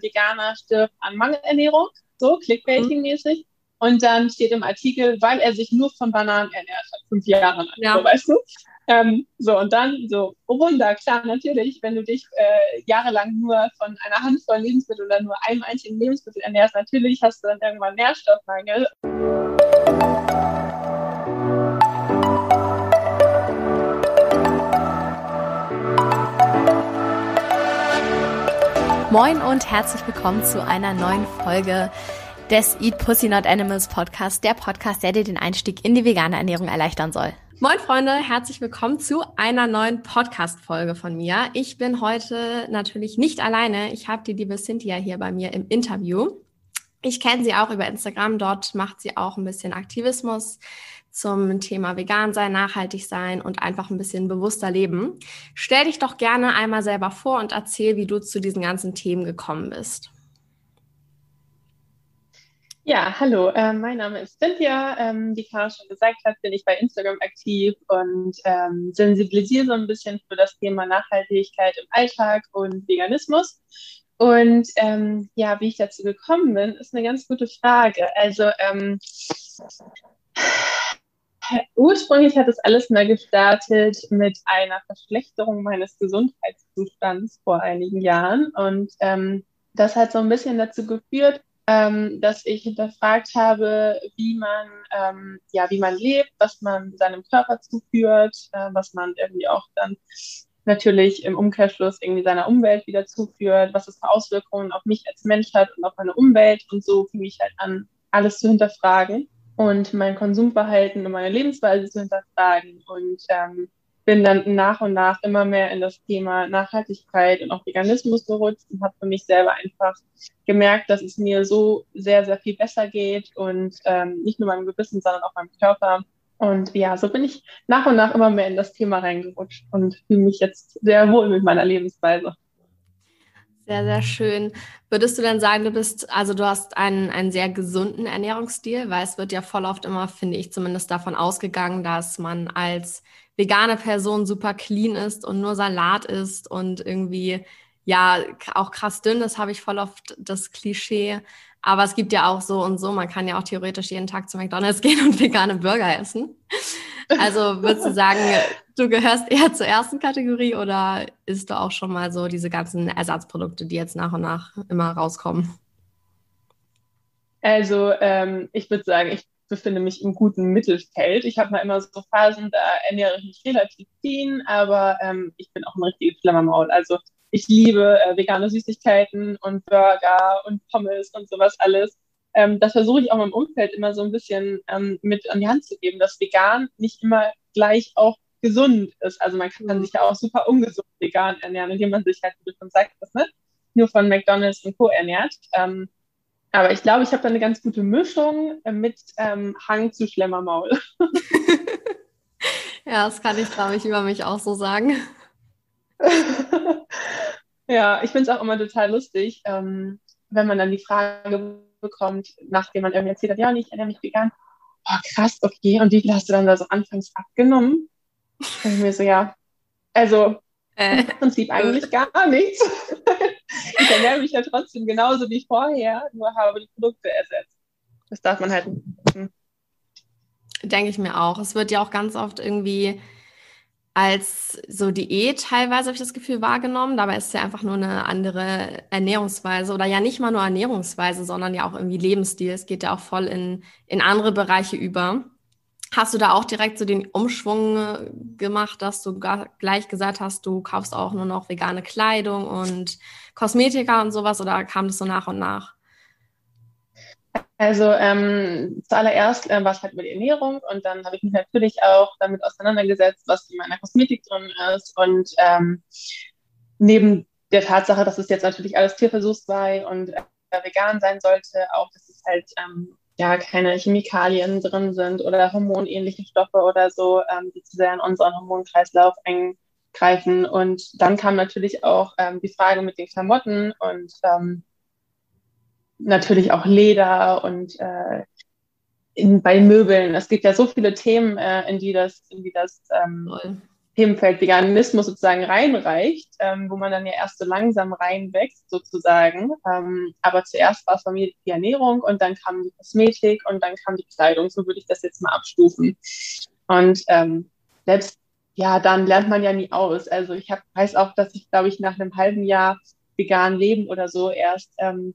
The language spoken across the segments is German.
Veganer stirbt an Mangelernährung, so clickbaiting-mäßig. Mhm. Und dann steht im Artikel, weil er sich nur von Bananen ernährt hat, fünf Jahre lang, ja. so, weißt du? Ähm, so, und dann so, oh Wunder, klar, natürlich, wenn du dich äh, jahrelang nur von einer Handvoll Lebensmittel oder nur einem einzigen Lebensmittel ernährst, natürlich hast du dann irgendwann Nährstoffmangel. Moin und herzlich willkommen zu einer neuen Folge des Eat Pussy Not Animals Podcast, der Podcast, der dir den Einstieg in die vegane Ernährung erleichtern soll. Moin Freunde, herzlich willkommen zu einer neuen Podcast-Folge von mir. Ich bin heute natürlich nicht alleine. Ich habe die liebe Cynthia hier bei mir im Interview. Ich kenne sie auch über Instagram. Dort macht sie auch ein bisschen Aktivismus zum Thema vegan sein, nachhaltig sein und einfach ein bisschen bewusster leben. Stell dich doch gerne einmal selber vor und erzähl, wie du zu diesen ganzen Themen gekommen bist. Ja, hallo, äh, mein Name ist Cynthia. Ähm, wie Kara schon gesagt hat, bin ich bei Instagram aktiv und ähm, sensibilisiere so ein bisschen für das Thema Nachhaltigkeit im Alltag und Veganismus. Und ähm, ja, wie ich dazu gekommen bin, ist eine ganz gute Frage. Also ähm, Ursprünglich hat es alles mal gestartet mit einer Verschlechterung meines Gesundheitszustands vor einigen Jahren. Und ähm, das hat so ein bisschen dazu geführt, ähm, dass ich hinterfragt habe, wie man, ähm, ja, wie man lebt, was man seinem Körper zuführt, äh, was man irgendwie auch dann natürlich im Umkehrschluss irgendwie seiner Umwelt wieder zuführt, was es für Auswirkungen auf mich als Mensch hat und auf meine Umwelt. Und so fing ich halt an, alles zu hinterfragen und mein Konsumverhalten und meine Lebensweise zu hinterfragen und ähm, bin dann nach und nach immer mehr in das Thema Nachhaltigkeit und auch Veganismus gerutscht und habe für mich selber einfach gemerkt, dass es mir so sehr, sehr viel besser geht und ähm, nicht nur meinem Gewissen, sondern auch meinem Körper. Und ja, so bin ich nach und nach immer mehr in das Thema reingerutscht und fühle mich jetzt sehr wohl mit meiner Lebensweise. Sehr, sehr schön. Würdest du denn sagen, du bist, also du hast einen, einen sehr gesunden Ernährungsstil, weil es wird ja voll oft immer, finde ich zumindest davon ausgegangen, dass man als vegane Person super clean ist und nur Salat isst und irgendwie, ja, auch krass dünn ist, habe ich voll oft das Klischee. Aber es gibt ja auch so und so, man kann ja auch theoretisch jeden Tag zu McDonalds gehen und vegane Burger essen. Also würdest du sagen, du gehörst eher zur ersten Kategorie oder isst du auch schon mal so diese ganzen Ersatzprodukte, die jetzt nach und nach immer rauskommen? Also ähm, ich würde sagen, ich befinde mich im guten Mittelfeld. Ich habe mal immer so Phasen, da ernähre ich mich relativ clean, aber ähm, ich bin auch ein richtiges Flammermaul. Also ich liebe äh, vegane Süßigkeiten und Burger und Pommes und sowas alles ähm, das versuche ich auch meinem Umfeld immer so ein bisschen ähm, mit an die Hand zu geben, dass vegan nicht immer gleich auch gesund ist. Also man kann mhm. sich ja auch super ungesund vegan ernähren, indem man sich halt, wie du schon sagtest, ne, nur von McDonalds und Co. ernährt. Ähm, aber ich glaube, ich habe da eine ganz gute Mischung äh, mit ähm, Hang zu Schlemmermaul. ja, das kann ich, glaube ich, über mich auch so sagen. ja, ich finde es auch immer total lustig, ähm, wenn man dann die Frage bekommt, nachdem man irgendwie erzählt hat, ja, ich ernähre mich vegan. Oh, krass, okay. Und wie viel hast du dann da so anfangs abgenommen? Und ich mir so, ja, also äh. im Prinzip eigentlich gar nichts. ich ernähre mich ja trotzdem genauso wie vorher, nur habe die Produkte ersetzt. Das darf man halt. Hm. Denke ich mir auch. Es wird ja auch ganz oft irgendwie als so Diät teilweise, habe ich das Gefühl, wahrgenommen. Dabei ist es ja einfach nur eine andere Ernährungsweise oder ja nicht mal nur Ernährungsweise, sondern ja auch irgendwie Lebensstil. Es geht ja auch voll in, in andere Bereiche über. Hast du da auch direkt so den Umschwung äh, gemacht, dass du gleich gesagt hast, du kaufst auch nur noch vegane Kleidung und Kosmetika und sowas oder kam das so nach und nach? Also ähm, zuallererst äh, war es halt mit Ernährung und dann habe ich mich natürlich auch damit auseinandergesetzt, was in meiner Kosmetik drin ist und ähm, neben der Tatsache, dass es jetzt natürlich alles tierversuchsfrei und äh, vegan sein sollte, auch dass es halt ähm, ja keine Chemikalien drin sind oder hormonähnliche Stoffe oder so, ähm, die zu sehr in unseren Hormonkreislauf eingreifen. Und dann kam natürlich auch ähm, die Frage mit den Klamotten und ähm, natürlich auch Leder und äh, in, bei Möbeln. Es gibt ja so viele Themen, äh, in die das, in die das ähm, Themenfeld Veganismus sozusagen reinreicht, ähm, wo man dann ja erst so langsam reinwächst sozusagen. Ähm, aber zuerst war es bei mir die Ernährung und dann kam die Kosmetik und dann kam die Kleidung. So würde ich das jetzt mal abstufen. Und ähm, selbst ja, dann lernt man ja nie aus. Also ich hab, weiß auch, dass ich, glaube ich, nach einem halben Jahr vegan leben oder so erst ähm,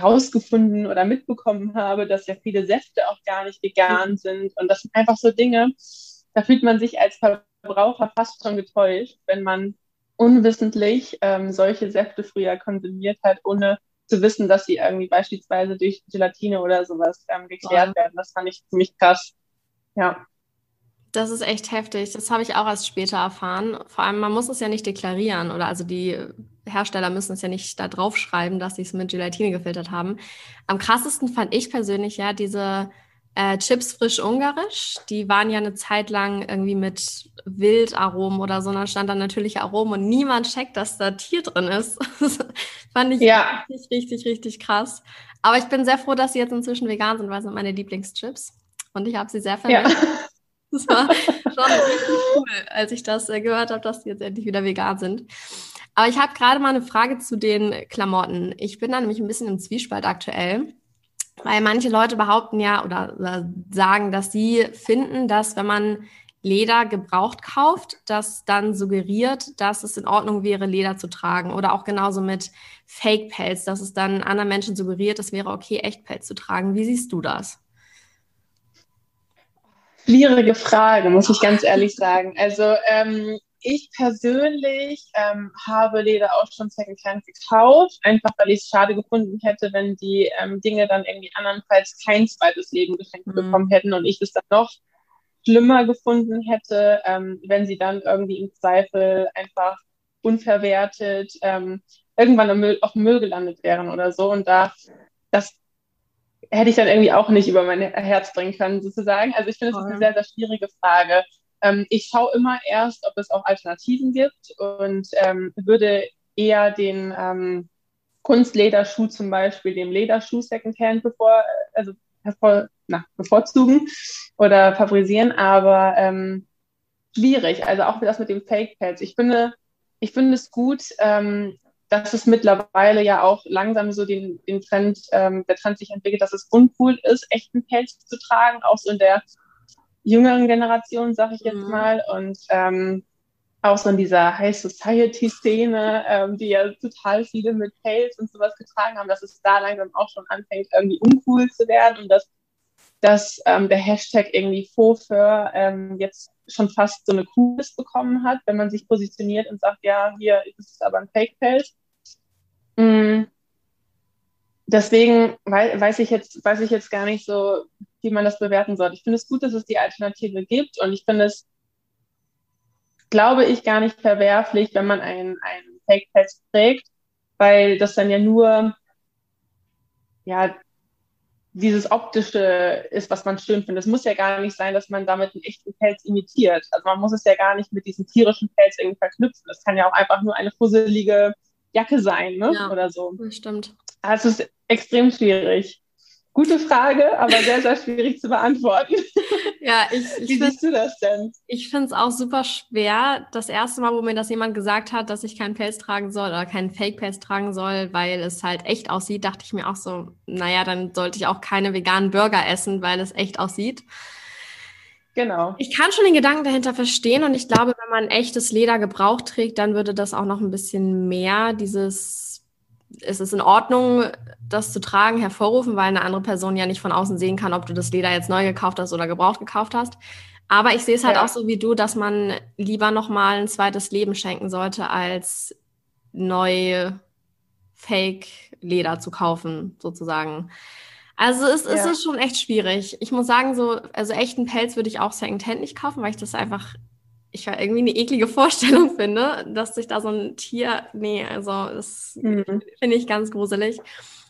rausgefunden oder mitbekommen habe, dass ja viele Säfte auch gar nicht vegan sind. Und das sind einfach so Dinge, da fühlt man sich als Verbraucher fast schon getäuscht, wenn man unwissentlich ähm, solche Säfte früher konsumiert hat, ohne zu wissen, dass sie irgendwie beispielsweise durch Gelatine oder sowas ähm, geklärt werden. Das fand ich ziemlich krass. Ja. Das ist echt heftig. Das habe ich auch erst später erfahren. Vor allem, man muss es ja nicht deklarieren oder also die Hersteller müssen es ja nicht da draufschreiben, dass sie es mit Gelatine gefiltert haben. Am krassesten fand ich persönlich ja diese äh, Chips frisch ungarisch. Die waren ja eine Zeit lang irgendwie mit Wildaromen oder so. Und dann stand da natürliche Aromen und niemand checkt, dass da Tier drin ist. das fand ich ja. richtig, richtig, richtig krass. Aber ich bin sehr froh, dass sie jetzt inzwischen vegan sind, weil es sind meine Lieblingschips. Und ich habe sie sehr vermisst. Ja. Das war schon richtig cool, als ich das äh, gehört habe, dass die jetzt endlich wieder vegan sind. Aber ich habe gerade mal eine Frage zu den Klamotten. Ich bin da nämlich ein bisschen im Zwiespalt aktuell, weil manche Leute behaupten ja oder, sagen, dass sie finden, dass wenn man Leder gebraucht kauft, das dann suggeriert, dass es in Ordnung wäre, Leder zu tragen. Oder auch genauso mit Fake-Pelz, dass es dann anderen Menschen suggeriert, es wäre okay, Echt-Pelz zu tragen. Wie siehst du das? Schwierige Frage, muss ich ganz ehrlich sagen. Also ähm, ich persönlich ähm, habe Leder auch schon Secondhand gekauft, einfach weil ich es schade gefunden hätte, wenn die ähm, Dinge dann irgendwie andernfalls kein zweites Leben geschenkt mhm. bekommen hätten und ich es dann noch schlimmer gefunden hätte, ähm, wenn sie dann irgendwie im Zweifel einfach unverwertet ähm, irgendwann im Müll, auf dem Müll gelandet wären oder so. Und da, das hätte ich dann irgendwie auch nicht über mein Herz bringen können, sozusagen. Also ich finde, es ist eine sehr, sehr schwierige Frage. Ähm, ich schaue immer erst, ob es auch Alternativen gibt und ähm, würde eher den ähm, Kunstlederschuh zum Beispiel dem Lederschuh Secondhand bevor, also hervor, na, bevorzugen oder favorisieren, aber ähm, schwierig. Also auch das mit dem Fake Pads. Ich finde, ich finde es gut, ähm, dass es mittlerweile ja auch langsam so den, den Trend, ähm, der Trend sich entwickelt, dass es uncool ist, echten Pelz zu tragen, auch so in der jüngeren Generation, sag ich jetzt mhm. mal. Und ähm, auch so in dieser High Society-Szene, ähm, die ja total viele mit Pelz und sowas getragen haben, dass es da langsam auch schon anfängt, irgendwie uncool zu werden und dass, dass ähm, der Hashtag irgendwie Foför ähm, jetzt schon fast so eine Coolness bekommen hat, wenn man sich positioniert und sagt, ja, hier ist es aber ein Fake-Pelz. Mm. Deswegen weiß ich, jetzt, weiß ich jetzt gar nicht so, wie man das bewerten sollte. Ich finde es gut, dass es die Alternative gibt und ich finde es, glaube ich, gar nicht verwerflich, wenn man einen, einen Fake-Pelz trägt, weil das dann ja nur ja, dieses Optische ist, was man schön findet. Es muss ja gar nicht sein, dass man damit einen echten Pelz imitiert. Also man muss es ja gar nicht mit diesem tierischen Pelz irgendwie verknüpfen. Das kann ja auch einfach nur eine fusselige Jacke sein, ne? Ja, Oder so. Das stimmt. Also es ist extrem schwierig. Gute Frage, aber sehr, sehr schwierig zu beantworten. Ja, ich, ich Wie siehst du das denn? Ich finde es auch super schwer. Das erste Mal, wo mir das jemand gesagt hat, dass ich keinen Pelz tragen soll oder keinen Fake-Pelz tragen soll, weil es halt echt aussieht, dachte ich mir auch so, naja, dann sollte ich auch keine veganen Burger essen, weil es echt aussieht. Genau. Ich kann schon den Gedanken dahinter verstehen und ich glaube, wenn man echtes Leder gebraucht trägt, dann würde das auch noch ein bisschen mehr dieses, es ist in Ordnung, das zu tragen, hervorrufen, weil eine andere Person ja nicht von außen sehen kann, ob du das Leder jetzt neu gekauft hast oder gebraucht gekauft hast. Aber ich sehe es halt ja. auch so wie du, dass man lieber nochmal ein zweites Leben schenken sollte, als neu Fake-Leder zu kaufen, sozusagen. Also es, ja. es ist schon echt schwierig. Ich muss sagen, so, also echten Pelz würde ich auch Secondhand nicht kaufen, weil ich das einfach, ich irgendwie eine eklige Vorstellung finde, dass sich da so ein Tier, nee, also das mhm. finde ich ganz gruselig.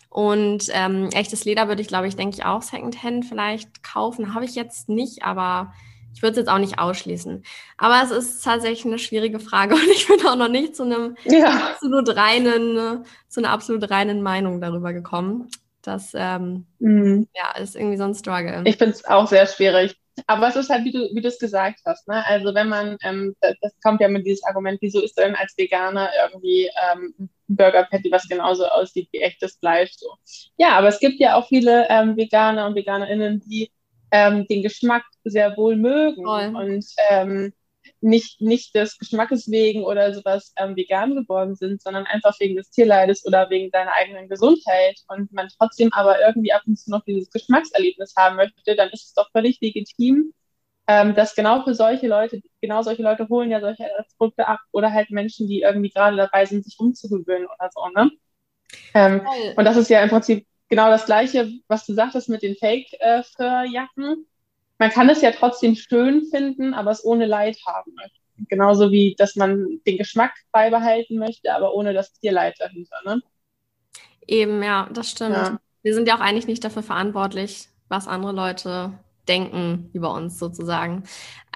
Und ähm, echtes Leder würde ich, glaube ich, denke ich auch Secondhand vielleicht kaufen. Habe ich jetzt nicht, aber ich würde es jetzt auch nicht ausschließen. Aber es ist tatsächlich eine schwierige Frage und ich bin auch noch nicht zu einem ja. absolut reinen, zu einer absolut reinen Meinung darüber gekommen. Das ähm, mhm. ja, ist irgendwie so ein Struggle. Ich finde es auch sehr schwierig. aber es ist halt, wie du, wie du es gesagt hast, ne? Also wenn man, ähm, das, das, kommt ja mit dieses Argument, wieso ist denn als Veganer irgendwie ähm, ein Burger Patty, was genauso aussieht wie echtes Fleisch so. Ja, aber es gibt ja auch viele ähm, Veganer und VeganerInnen, die ähm, den Geschmack sehr wohl mögen Voll. und ähm, nicht, nicht des Geschmackes wegen oder sowas ähm, vegan geworden sind, sondern einfach wegen des Tierleides oder wegen seiner eigenen Gesundheit und man trotzdem aber irgendwie ab und zu noch dieses Geschmackserlebnis haben möchte, dann ist es doch völlig legitim, ähm, dass genau für solche Leute, genau solche Leute holen ja solche Produkte ab oder halt Menschen, die irgendwie gerade dabei sind, sich umzugewöhnen oder so, ne? Ähm, und das ist ja im Prinzip genau das Gleiche, was du sagtest mit den Fake-Jacken. Man kann es ja trotzdem schön finden, aber es ohne Leid haben möchte. Genauso wie, dass man den Geschmack beibehalten möchte, aber ohne das Tierleid dahinter. Ne? Eben, ja, das stimmt. Ja. Wir sind ja auch eigentlich nicht dafür verantwortlich, was andere Leute denken über uns sozusagen.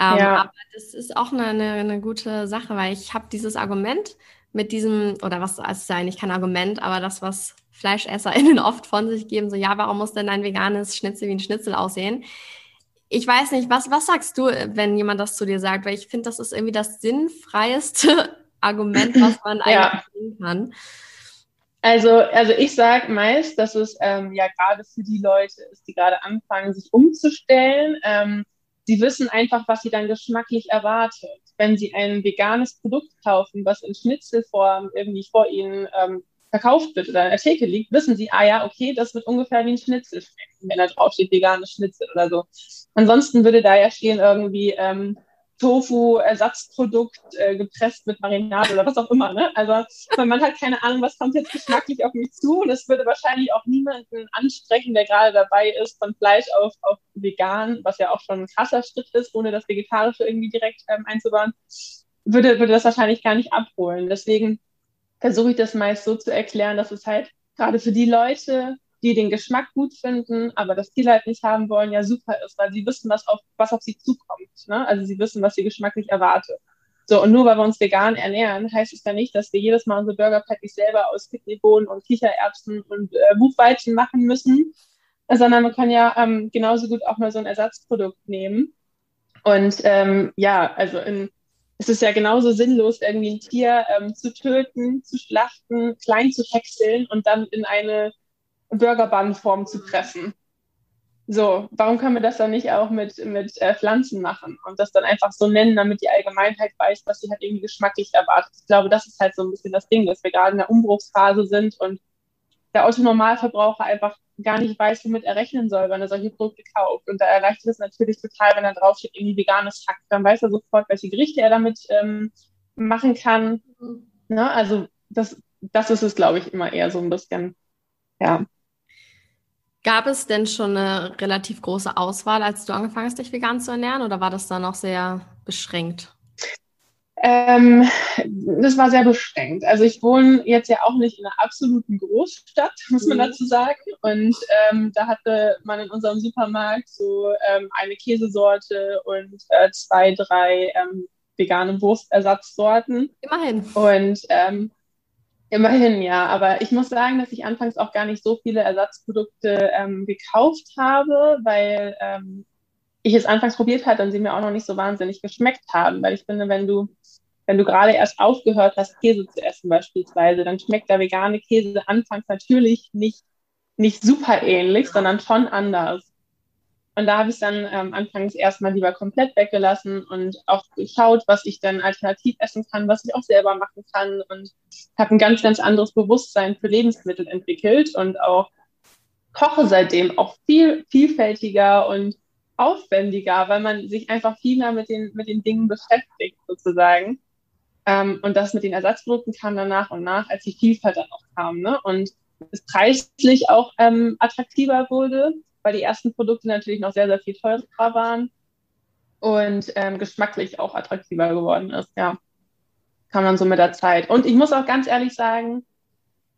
Ähm, ja. Aber das ist auch eine, eine, eine gute Sache, weil ich habe dieses Argument mit diesem, oder was es ist ja eigentlich kein Argument, aber das, was FleischesserInnen oft von sich geben, so ja, warum muss denn ein veganes Schnitzel wie ein Schnitzel aussehen? Ich weiß nicht, was, was sagst du, wenn jemand das zu dir sagt? Weil ich finde, das ist irgendwie das sinnfreieste Argument, was man eigentlich bringen kann. Also, also ich sage meist, dass es ähm, ja gerade für die Leute ist, die gerade anfangen, sich umzustellen. Ähm, sie wissen einfach, was sie dann geschmacklich erwartet. Wenn sie ein veganes Produkt kaufen, was in Schnitzelform irgendwie vor ihnen ähm, verkauft wird oder in der Theke liegt, wissen sie, ah ja, okay, das wird ungefähr wie ein Schnitzel schmecken, wenn da drauf steht veganes Schnitzel oder so. Ansonsten würde da ja stehen irgendwie ähm, Tofu, Ersatzprodukt, äh, gepresst mit Marinade oder was auch immer. Ne? Also man hat keine Ahnung, was kommt jetzt geschmacklich auf mich zu. Und es würde wahrscheinlich auch niemanden ansprechen, der gerade dabei ist, von Fleisch auf, auf vegan, was ja auch schon ein krasser Schritt ist, ohne das Vegetarische irgendwie direkt ähm, einzubauen, würde, würde das wahrscheinlich gar nicht abholen. Deswegen versuche ich das meist so zu erklären, dass es halt gerade für die Leute, die den Geschmack gut finden, aber das Ziel halt nicht haben wollen, ja super ist, weil sie wissen, was auf, was auf sie zukommt. Ne? Also sie wissen, was sie geschmacklich erwartet. So, und nur weil wir uns vegan ernähren, heißt es ja nicht, dass wir jedes Mal unsere Burger Patties selber aus Kidneybohnen und Kichererbsen und äh, Buchweizen machen müssen, sondern man kann ja ähm, genauso gut auch mal so ein Ersatzprodukt nehmen. Und ähm, ja, also in es ist ja genauso sinnlos, irgendwie ein Tier ähm, zu töten, zu schlachten, klein zu häckseln und dann in eine Burgerbannform zu pressen. So, warum können wir das dann nicht auch mit, mit äh, Pflanzen machen und das dann einfach so nennen, damit die Allgemeinheit weiß, was sie halt irgendwie geschmacklich erwartet? Ich glaube, das ist halt so ein bisschen das Ding, dass wir gerade in der Umbruchsphase sind und der Autonormalverbraucher einfach gar nicht weiß, womit er rechnen soll, wenn er solche Produkte kauft. Und da erleichtert es natürlich total, wenn er draufsteht, irgendwie veganes Hack. Dann weiß er sofort, welche Gerichte er damit ähm, machen kann. Ne? Also das, das ist es, glaube ich, immer eher so ein bisschen, ja. Gab es denn schon eine relativ große Auswahl, als du angefangen hast, dich vegan zu ernähren, oder war das dann noch sehr beschränkt? Ähm, das war sehr beschränkt. Also ich wohne jetzt ja auch nicht in einer absoluten Großstadt, muss man mhm. dazu sagen. Und ähm, da hatte man in unserem Supermarkt so ähm, eine Käsesorte und äh, zwei, drei ähm, vegane Wurstersatzsorten. Immerhin. Und ähm, immerhin, ja. Aber ich muss sagen, dass ich anfangs auch gar nicht so viele Ersatzprodukte ähm, gekauft habe, weil ich es anfangs probiert hatte und sie mir auch noch nicht so wahnsinnig geschmeckt haben, weil ich finde, wenn du wenn du gerade erst aufgehört hast, Käse zu essen beispielsweise, dann schmeckt der vegane Käse anfangs natürlich nicht, nicht super ähnlich, sondern schon anders. Und da habe ich dann ähm, anfangs erstmal lieber komplett weggelassen und auch geschaut, was ich dann alternativ essen kann, was ich auch selber machen kann und habe ein ganz, ganz anderes Bewusstsein für Lebensmittel entwickelt und auch koche seitdem auch viel vielfältiger und aufwendiger, weil man sich einfach viel mehr mit den, mit den Dingen beschäftigt sozusagen. Ähm, und das mit den Ersatzprodukten kam dann nach und nach, als die Vielfalt dann auch kam. Ne? Und es preislich auch ähm, attraktiver wurde, weil die ersten Produkte natürlich noch sehr, sehr viel teurer waren und ähm, geschmacklich auch attraktiver geworden ist. Ja, kam dann so mit der Zeit. Und ich muss auch ganz ehrlich sagen,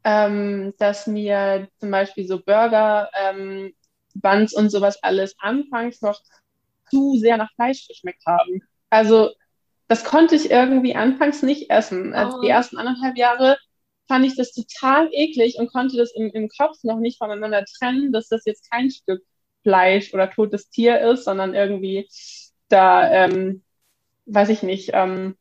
ähm, dass mir zum Beispiel so Burger, ähm, Buns und sowas alles anfangs noch zu sehr nach Fleisch geschmeckt haben. Also das konnte ich irgendwie anfangs nicht essen. Also die ersten anderthalb Jahre fand ich das total eklig und konnte das im, im Kopf noch nicht voneinander trennen, dass das jetzt kein Stück Fleisch oder totes Tier ist, sondern irgendwie da, ähm, weiß ich nicht, ähm,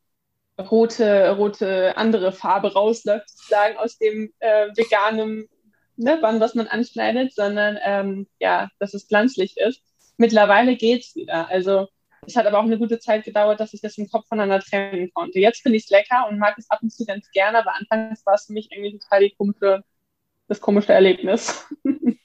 rote, rote andere Farbe rausläuft, sozusagen aus dem äh, veganen ne, Band, was man anschneidet, sondern ähm, ja, dass es pflanzlich ist. Mittlerweile geht's wieder. Also es hat aber auch eine gute Zeit gedauert, dass ich das im Kopf voneinander trennen konnte. Jetzt finde ich es lecker und mag es ab und zu ganz gerne, aber anfangs war es für mich irgendwie total komische, das komische Erlebnis.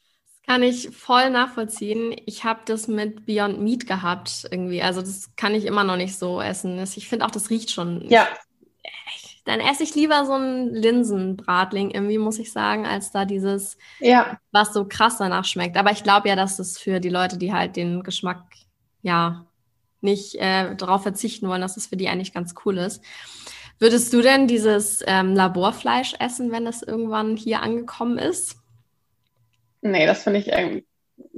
Das kann ich voll nachvollziehen. Ich habe das mit Beyond Meat gehabt irgendwie. Also das kann ich immer noch nicht so essen. Ich finde auch, das riecht schon. Ja. Dann esse ich lieber so einen Linsenbratling irgendwie, muss ich sagen, als da dieses, ja. was so krass danach schmeckt. Aber ich glaube ja, dass es für die Leute, die halt den Geschmack ja nicht äh, darauf verzichten wollen, dass es für die eigentlich ganz cool ist. Würdest du denn dieses ähm, Laborfleisch essen, wenn es irgendwann hier angekommen ist? Nee, das finde ich irgendwie,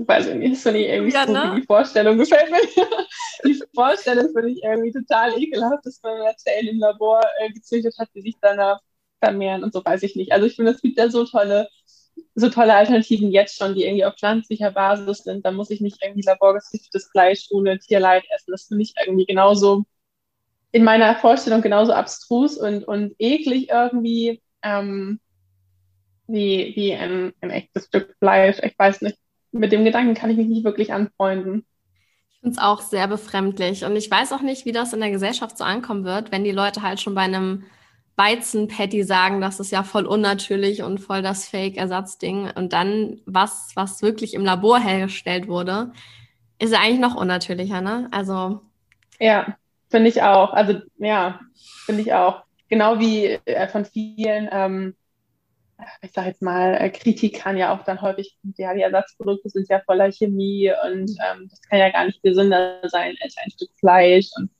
weiß ich nicht, das finde ich irgendwie ja, so, ne? die Vorstellung gefällt mir. die Vorstellung finde ich irgendwie total ekelhaft, dass man Zellen im Labor äh, gezüchtet hat, die sich danach vermehren und so, weiß ich nicht. Also ich finde, es gibt ja so tolle so tolle Alternativen jetzt schon, die irgendwie auf pflanzlicher Basis sind. Da muss ich nicht irgendwie laborgezüchtetes Fleisch ohne Tierleid essen. Das finde ich irgendwie genauso in meiner Vorstellung genauso abstrus und, und eklig irgendwie ähm, wie, wie ein, ein echtes Stück Fleisch. Ich weiß nicht. Mit dem Gedanken kann ich mich nicht wirklich anfreunden. Ich finde es auch sehr befremdlich. Und ich weiß auch nicht, wie das in der Gesellschaft so ankommen wird, wenn die Leute halt schon bei einem Weizenpatty sagen, das ist ja voll unnatürlich und voll das Fake-Ersatzding. Und dann was, was wirklich im Labor hergestellt wurde, ist ja eigentlich noch unnatürlicher, ne? Also. Ja, finde ich auch. Also, ja, finde ich auch. Genau wie äh, von vielen, ähm, ich sage jetzt mal, äh, Kritikern ja auch dann häufig, ja, die Ersatzprodukte sind ja voller Chemie und ähm, das kann ja gar nicht gesünder sein als ein Stück Fleisch. Und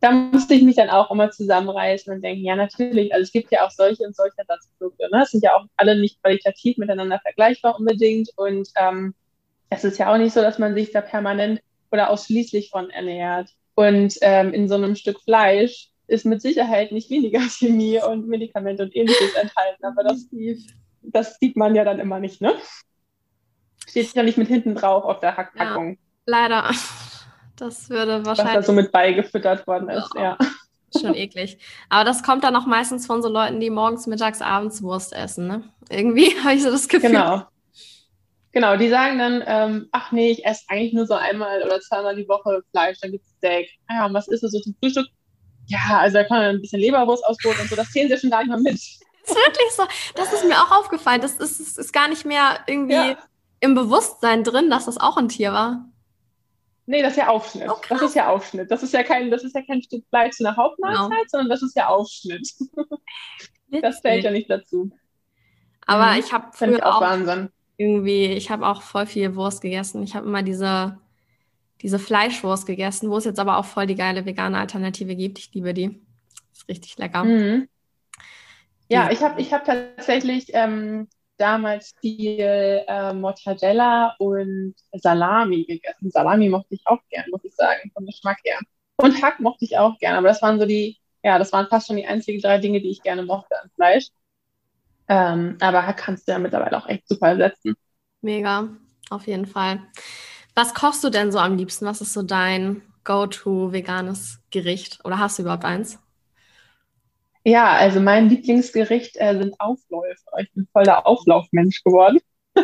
da musste ich mich dann auch immer zusammenreißen und denken, ja, natürlich, also es gibt ja auch solche und solche Ersatzprodukte. Ne? Es sind ja auch alle nicht qualitativ miteinander vergleichbar unbedingt. Und ähm, es ist ja auch nicht so, dass man sich da permanent oder ausschließlich von ernährt. Und ähm, in so einem Stück Fleisch ist mit Sicherheit nicht weniger Chemie und Medikamente und ähnliches enthalten. Aber das, das sieht man ja dann immer nicht, ne? Steht ja nicht mit hinten drauf auf der Hackpackung. Ja, leider. Das würde wahrscheinlich. Was da so mit beigefüttert worden ist, oh, ja. Schon eklig. Aber das kommt dann auch meistens von so Leuten, die morgens, mittags, abends Wurst essen, ne? Irgendwie habe ich so das Gefühl. Genau. Genau, die sagen dann, ähm, ach nee, ich esse eigentlich nur so einmal oder zweimal die Woche Fleisch, dann gibt es Steak. Ah ja, und was ist das so zum Frühstück? Ja, also da kann man ein bisschen Leberwurst ausbrot und so, das zählen sie schon gar nicht mal mit. Das ist wirklich so. Das ist mir auch aufgefallen. Das ist, ist, ist gar nicht mehr irgendwie ja. im Bewusstsein drin, dass das auch ein Tier war. Nee, das ist ja Aufschnitt. Oh, das ist ja Aufschnitt. Das ist ja kein, das ist ja kein Stück Fleisch in der Hauptmahlzeit, genau. sondern das ist ja Aufschnitt. das fällt ja nicht dazu. Aber mhm. ich habe früher ich auch, auch irgendwie, ich habe auch voll viel Wurst gegessen. Ich habe immer diese, diese Fleischwurst gegessen, wo es jetzt aber auch voll die geile vegane Alternative gibt. Ich liebe die. Ist richtig lecker. Mhm. Ja, ich habe ich hab tatsächlich ähm, damals viel äh, Mortadella und Salami gegessen. Salami mochte ich auch gern, muss ich sagen, vom Geschmack her. Und Hack mochte ich auch gern, aber das waren so die, ja, das waren fast schon die einzigen drei Dinge, die ich gerne mochte an Fleisch. Ähm, aber Hack kannst du ja mittlerweile auch echt super ersetzen. Mega, auf jeden Fall. Was kochst du denn so am liebsten? Was ist so dein Go-to veganes Gericht? Oder hast du überhaupt eins? Ja, also mein Lieblingsgericht äh, sind Aufläufe. Ich bin voll der Auflaufmensch geworden.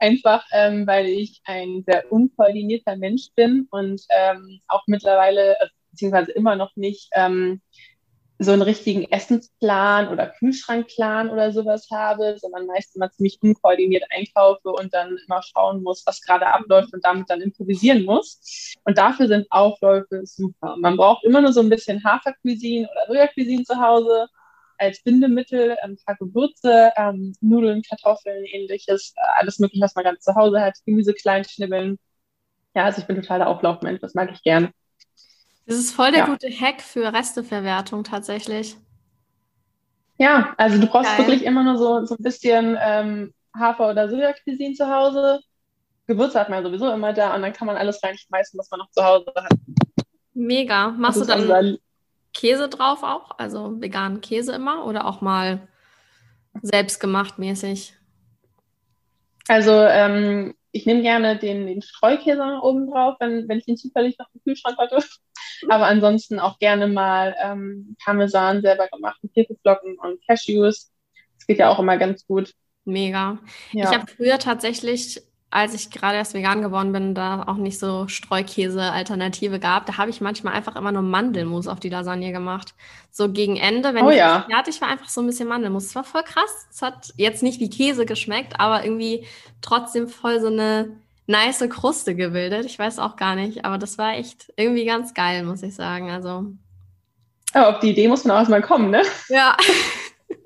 Einfach, ähm, weil ich ein sehr unkoordinierter Mensch bin und ähm, auch mittlerweile, also, beziehungsweise immer noch nicht ähm, so einen richtigen Essensplan oder Kühlschrankplan oder sowas habe, sondern meist immer ziemlich unkoordiniert einkaufe und dann immer schauen muss, was gerade abläuft und damit dann improvisieren muss. Und dafür sind Aufläufe super. Man braucht immer nur so ein bisschen Hafercuisine oder Sojacuisine zu Hause als Bindemittel, ein paar Gewürze, ähm, Nudeln, Kartoffeln, ähnliches, äh, alles mögliche, was man ganz zu Hause hat, Gemüse klein schnibbeln. Ja, also ich bin total der Auflaufmensch, das mag ich gern. Das ist voll der ja. gute Hack für Resteverwertung tatsächlich. Ja, also du brauchst Geil. wirklich immer nur so, so ein bisschen ähm, Hafer- oder Soja-Cuisine zu Hause. Gewürze hat man sowieso immer da und dann kann man alles reinschmeißen, was man noch zu Hause hat. Mega. Machst du dann also Käse drauf auch? Also veganen Käse immer oder auch mal selbstgemacht mäßig? Also ähm, ich nehme gerne den, den Streukäse oben drauf, wenn, wenn ich ihn zufällig noch im Kühlschrank hatte. Aber ansonsten auch gerne mal ähm, Parmesan selber gemacht, mit Hefeflocken und Cashews. Das geht ja auch immer ganz gut. Mega. Ja. Ich habe früher tatsächlich als ich gerade erst vegan geworden bin, da auch nicht so Streukäse-Alternative gab, da habe ich manchmal einfach immer nur Mandelmus auf die Lasagne gemacht. So gegen Ende, wenn oh, ich ja. fertig war, einfach so ein bisschen Mandelmus. Das war voll krass. Es hat jetzt nicht wie Käse geschmeckt, aber irgendwie trotzdem voll so eine nice Kruste gebildet. Ich weiß auch gar nicht, aber das war echt irgendwie ganz geil, muss ich sagen. Also. Aber auf die Idee muss man auch erstmal kommen, ne? Ja.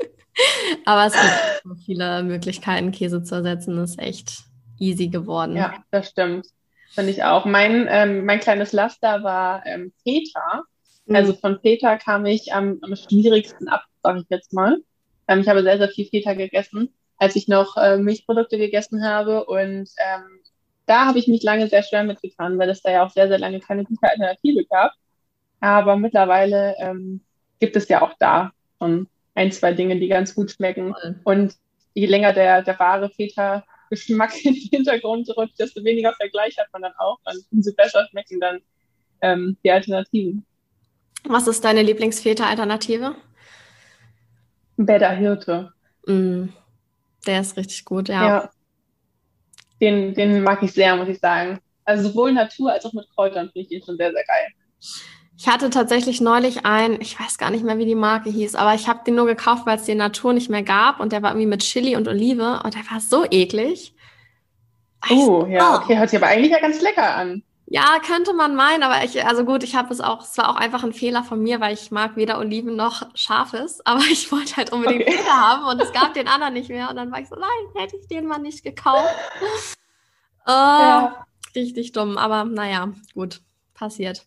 aber es gibt so viele Möglichkeiten, Käse zu ersetzen. Das ist echt easy geworden. Ja, das stimmt. Finde ich auch. Mein, ähm, mein kleines Laster war ähm, Feta. Mhm. Also von Feta kam ich am, am schwierigsten ab, sage ich jetzt mal. Ähm, ich habe sehr, sehr viel Feta gegessen, als ich noch äh, Milchprodukte gegessen habe. Und ähm, da habe ich mich lange sehr schwer mitgetan, weil es da ja auch sehr, sehr lange keine gute Alternative gab. Aber mittlerweile ähm, gibt es ja auch da schon ein, zwei Dinge, die ganz gut schmecken. Und je länger der, der wahre Feta Geschmack in den Hintergrund rückt, desto weniger Vergleich hat man dann auch und umso besser schmecken dann ähm, die Alternativen. Was ist deine Lieblingsfeta-Alternative? Bedder Hirte. Mm, der ist richtig gut, ja. ja. Den, den mag ich sehr, muss ich sagen. Also sowohl Natur als auch mit Kräutern finde ich ihn schon sehr, sehr geil. Ich hatte tatsächlich neulich einen, ich weiß gar nicht mehr, wie die Marke hieß, aber ich habe den nur gekauft, weil es den Natur nicht mehr gab und der war irgendwie mit Chili und Olive und der war so eklig. Oh, ja, okay, hört sich aber eigentlich ja ganz lecker an. Ja, könnte man meinen, aber ich, also gut, ich habe es auch, es war auch einfach ein Fehler von mir, weil ich mag weder Oliven noch Scharfes, aber ich wollte halt unbedingt okay. Feta haben und es gab den anderen nicht mehr und dann war ich so, nein, hätte ich den mal nicht gekauft. Oh, ja. Richtig dumm, aber naja, gut, passiert.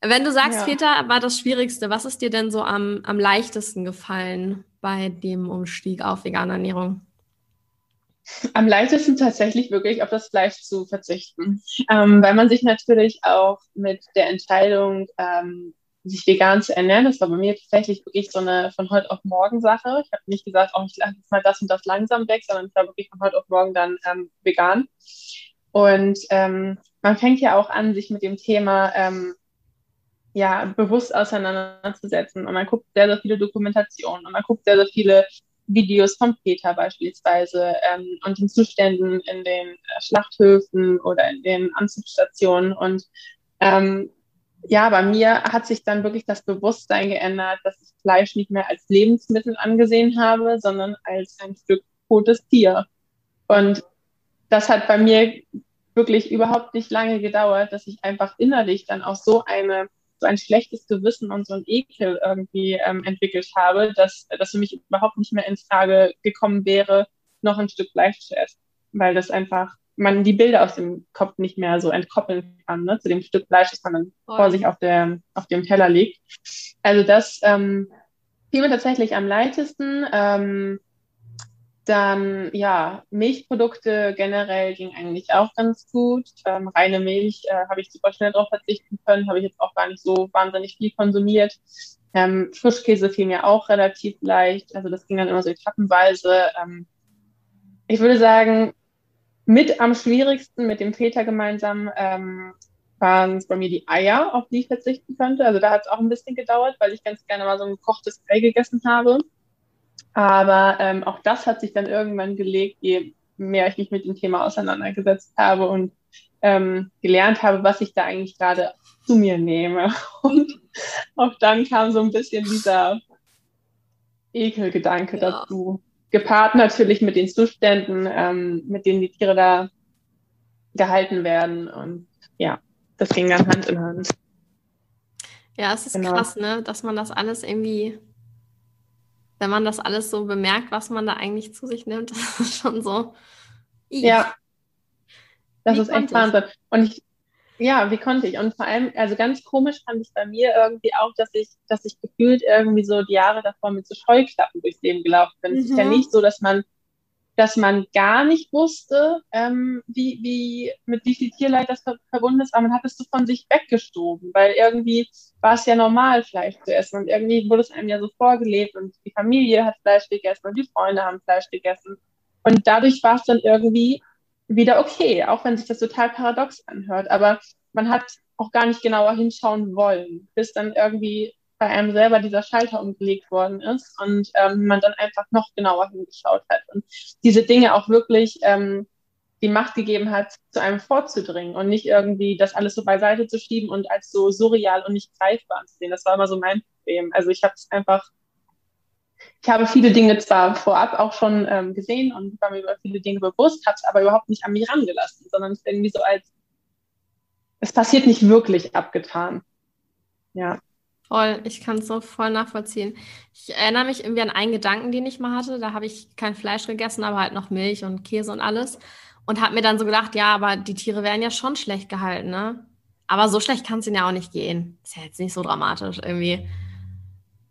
Wenn du sagst, ja. Peter, war das Schwierigste, was ist dir denn so am, am leichtesten gefallen bei dem Umstieg auf vegane Ernährung? Am leichtesten tatsächlich wirklich auf das Fleisch zu verzichten, ähm, weil man sich natürlich auch mit der Entscheidung, ähm, sich vegan zu ernähren, das war bei mir tatsächlich wirklich so eine von heute auf morgen Sache. Ich habe nicht gesagt, oh, ich lasse mal das und das langsam weg, sondern ich war wirklich von heute auf morgen dann ähm, vegan. Und ähm, man fängt ja auch an, sich mit dem Thema ähm, ja, bewusst auseinanderzusetzen. Und man guckt sehr, sehr viele Dokumentationen und man guckt sehr, sehr viele Videos von Peter beispielsweise ähm, und den Zuständen in den Schlachthöfen oder in den Anzugsstationen. Und ähm, ja, bei mir hat sich dann wirklich das Bewusstsein geändert, dass ich Fleisch nicht mehr als Lebensmittel angesehen habe, sondern als ein Stück totes Tier. Und das hat bei mir wirklich überhaupt nicht lange gedauert, dass ich einfach innerlich dann auch so eine so ein schlechtes Gewissen und so ein Ekel irgendwie ähm, entwickelt habe, dass das für mich überhaupt nicht mehr in Frage gekommen wäre, noch ein Stück Fleisch zu essen, weil das einfach man die Bilder aus dem Kopf nicht mehr so entkoppeln kann, ne, zu dem Stück Fleisch, das man dann oh. vor sich auf, der, auf dem Teller legt. Also das ähm, fiel mir tatsächlich am leichtesten. Ähm, dann, ja, Milchprodukte generell ging eigentlich auch ganz gut. Ähm, reine Milch äh, habe ich super schnell drauf verzichten können, habe ich jetzt auch gar nicht so wahnsinnig viel konsumiert. Ähm, Frischkäse fiel mir auch relativ leicht, also das ging dann immer so etappenweise. Ähm, ich würde sagen, mit am schwierigsten mit dem Väter gemeinsam ähm, waren es bei mir die Eier, auf die ich verzichten könnte. Also da hat es auch ein bisschen gedauert, weil ich ganz gerne mal so ein gekochtes Ei gegessen habe. Aber ähm, auch das hat sich dann irgendwann gelegt, je mehr ich mich mit dem Thema auseinandergesetzt habe und ähm, gelernt habe, was ich da eigentlich gerade zu mir nehme. Und auch dann kam so ein bisschen dieser Ekelgedanke ja. dazu. Gepaart natürlich mit den Zuständen, ähm, mit denen die Tiere da gehalten werden. Und ja, das ging dann Hand in Hand. Ja, es ist genau. krass, ne, dass man das alles irgendwie wenn man das alles so bemerkt, was man da eigentlich zu sich nimmt, das ist schon so. Ja. Das wie ist echt Wahnsinn. Und ich, ja, wie konnte ich? Und vor allem, also ganz komisch fand ich bei mir irgendwie auch, dass ich, dass ich gefühlt irgendwie so die Jahre davor mit so Scheuklappen durchs Leben gelaufen bin. Mhm. Es ist ja mhm. nicht so, dass man dass man gar nicht wusste, ähm, wie, wie, mit wie viel Tierleid das verbunden ist, aber man hat es so von sich weggestoben, weil irgendwie war es ja normal, Fleisch zu essen und irgendwie wurde es einem ja so vorgelebt und die Familie hat Fleisch gegessen und die Freunde haben Fleisch gegessen und dadurch war es dann irgendwie wieder okay, auch wenn sich das total paradox anhört. Aber man hat auch gar nicht genauer hinschauen wollen, bis dann irgendwie bei einem selber dieser Schalter umgelegt worden ist und ähm, man dann einfach noch genauer hingeschaut hat und diese Dinge auch wirklich ähm, die Macht gegeben hat, zu einem vorzudringen und nicht irgendwie das alles so beiseite zu schieben und als so surreal und nicht greifbar anzusehen. Das war immer so mein Problem. Also ich habe es einfach, ich habe viele Dinge zwar vorab auch schon ähm, gesehen und war mir über viele Dinge bewusst, habe es aber überhaupt nicht an mich rangelassen, sondern es irgendwie so als, es passiert nicht wirklich abgetan. Ja. Voll, ich kann es so voll nachvollziehen. Ich erinnere mich irgendwie an einen Gedanken, den ich mal hatte. Da habe ich kein Fleisch gegessen, aber halt noch Milch und Käse und alles. Und habe mir dann so gedacht, ja, aber die Tiere werden ja schon schlecht gehalten, ne? Aber so schlecht kann es ihnen ja auch nicht gehen. Ist ja jetzt nicht so dramatisch irgendwie.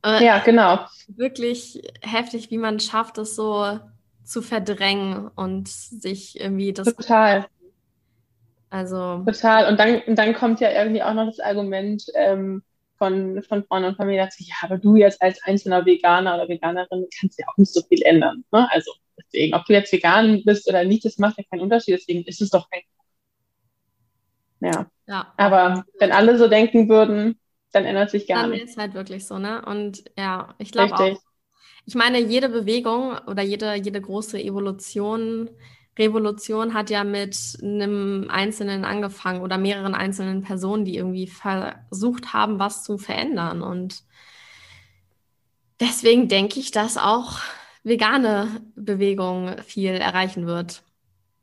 Äh, ja, genau. Wirklich heftig, wie man schafft, es so zu verdrängen und sich irgendwie das. Total. Also. Total. Und dann, dann kommt ja irgendwie auch noch das Argument, ähm, von, von Freunden und Familie dazu, ja, aber du jetzt als einzelner Veganer oder Veganerin kannst ja auch nicht so viel ändern. Ne? Also deswegen, ob du jetzt vegan bist oder nicht, das macht ja keinen Unterschied, deswegen ist es doch kein. Ja. ja. Aber wenn alle so denken würden, dann ändert sich gar dann nichts. Dann ist halt wirklich so, ne? Und ja, ich glaube auch. Ich meine, jede Bewegung oder jede, jede große Evolution Revolution hat ja mit einem Einzelnen angefangen oder mehreren einzelnen Personen, die irgendwie versucht haben, was zu verändern. Und deswegen denke ich, dass auch vegane Bewegung viel erreichen wird.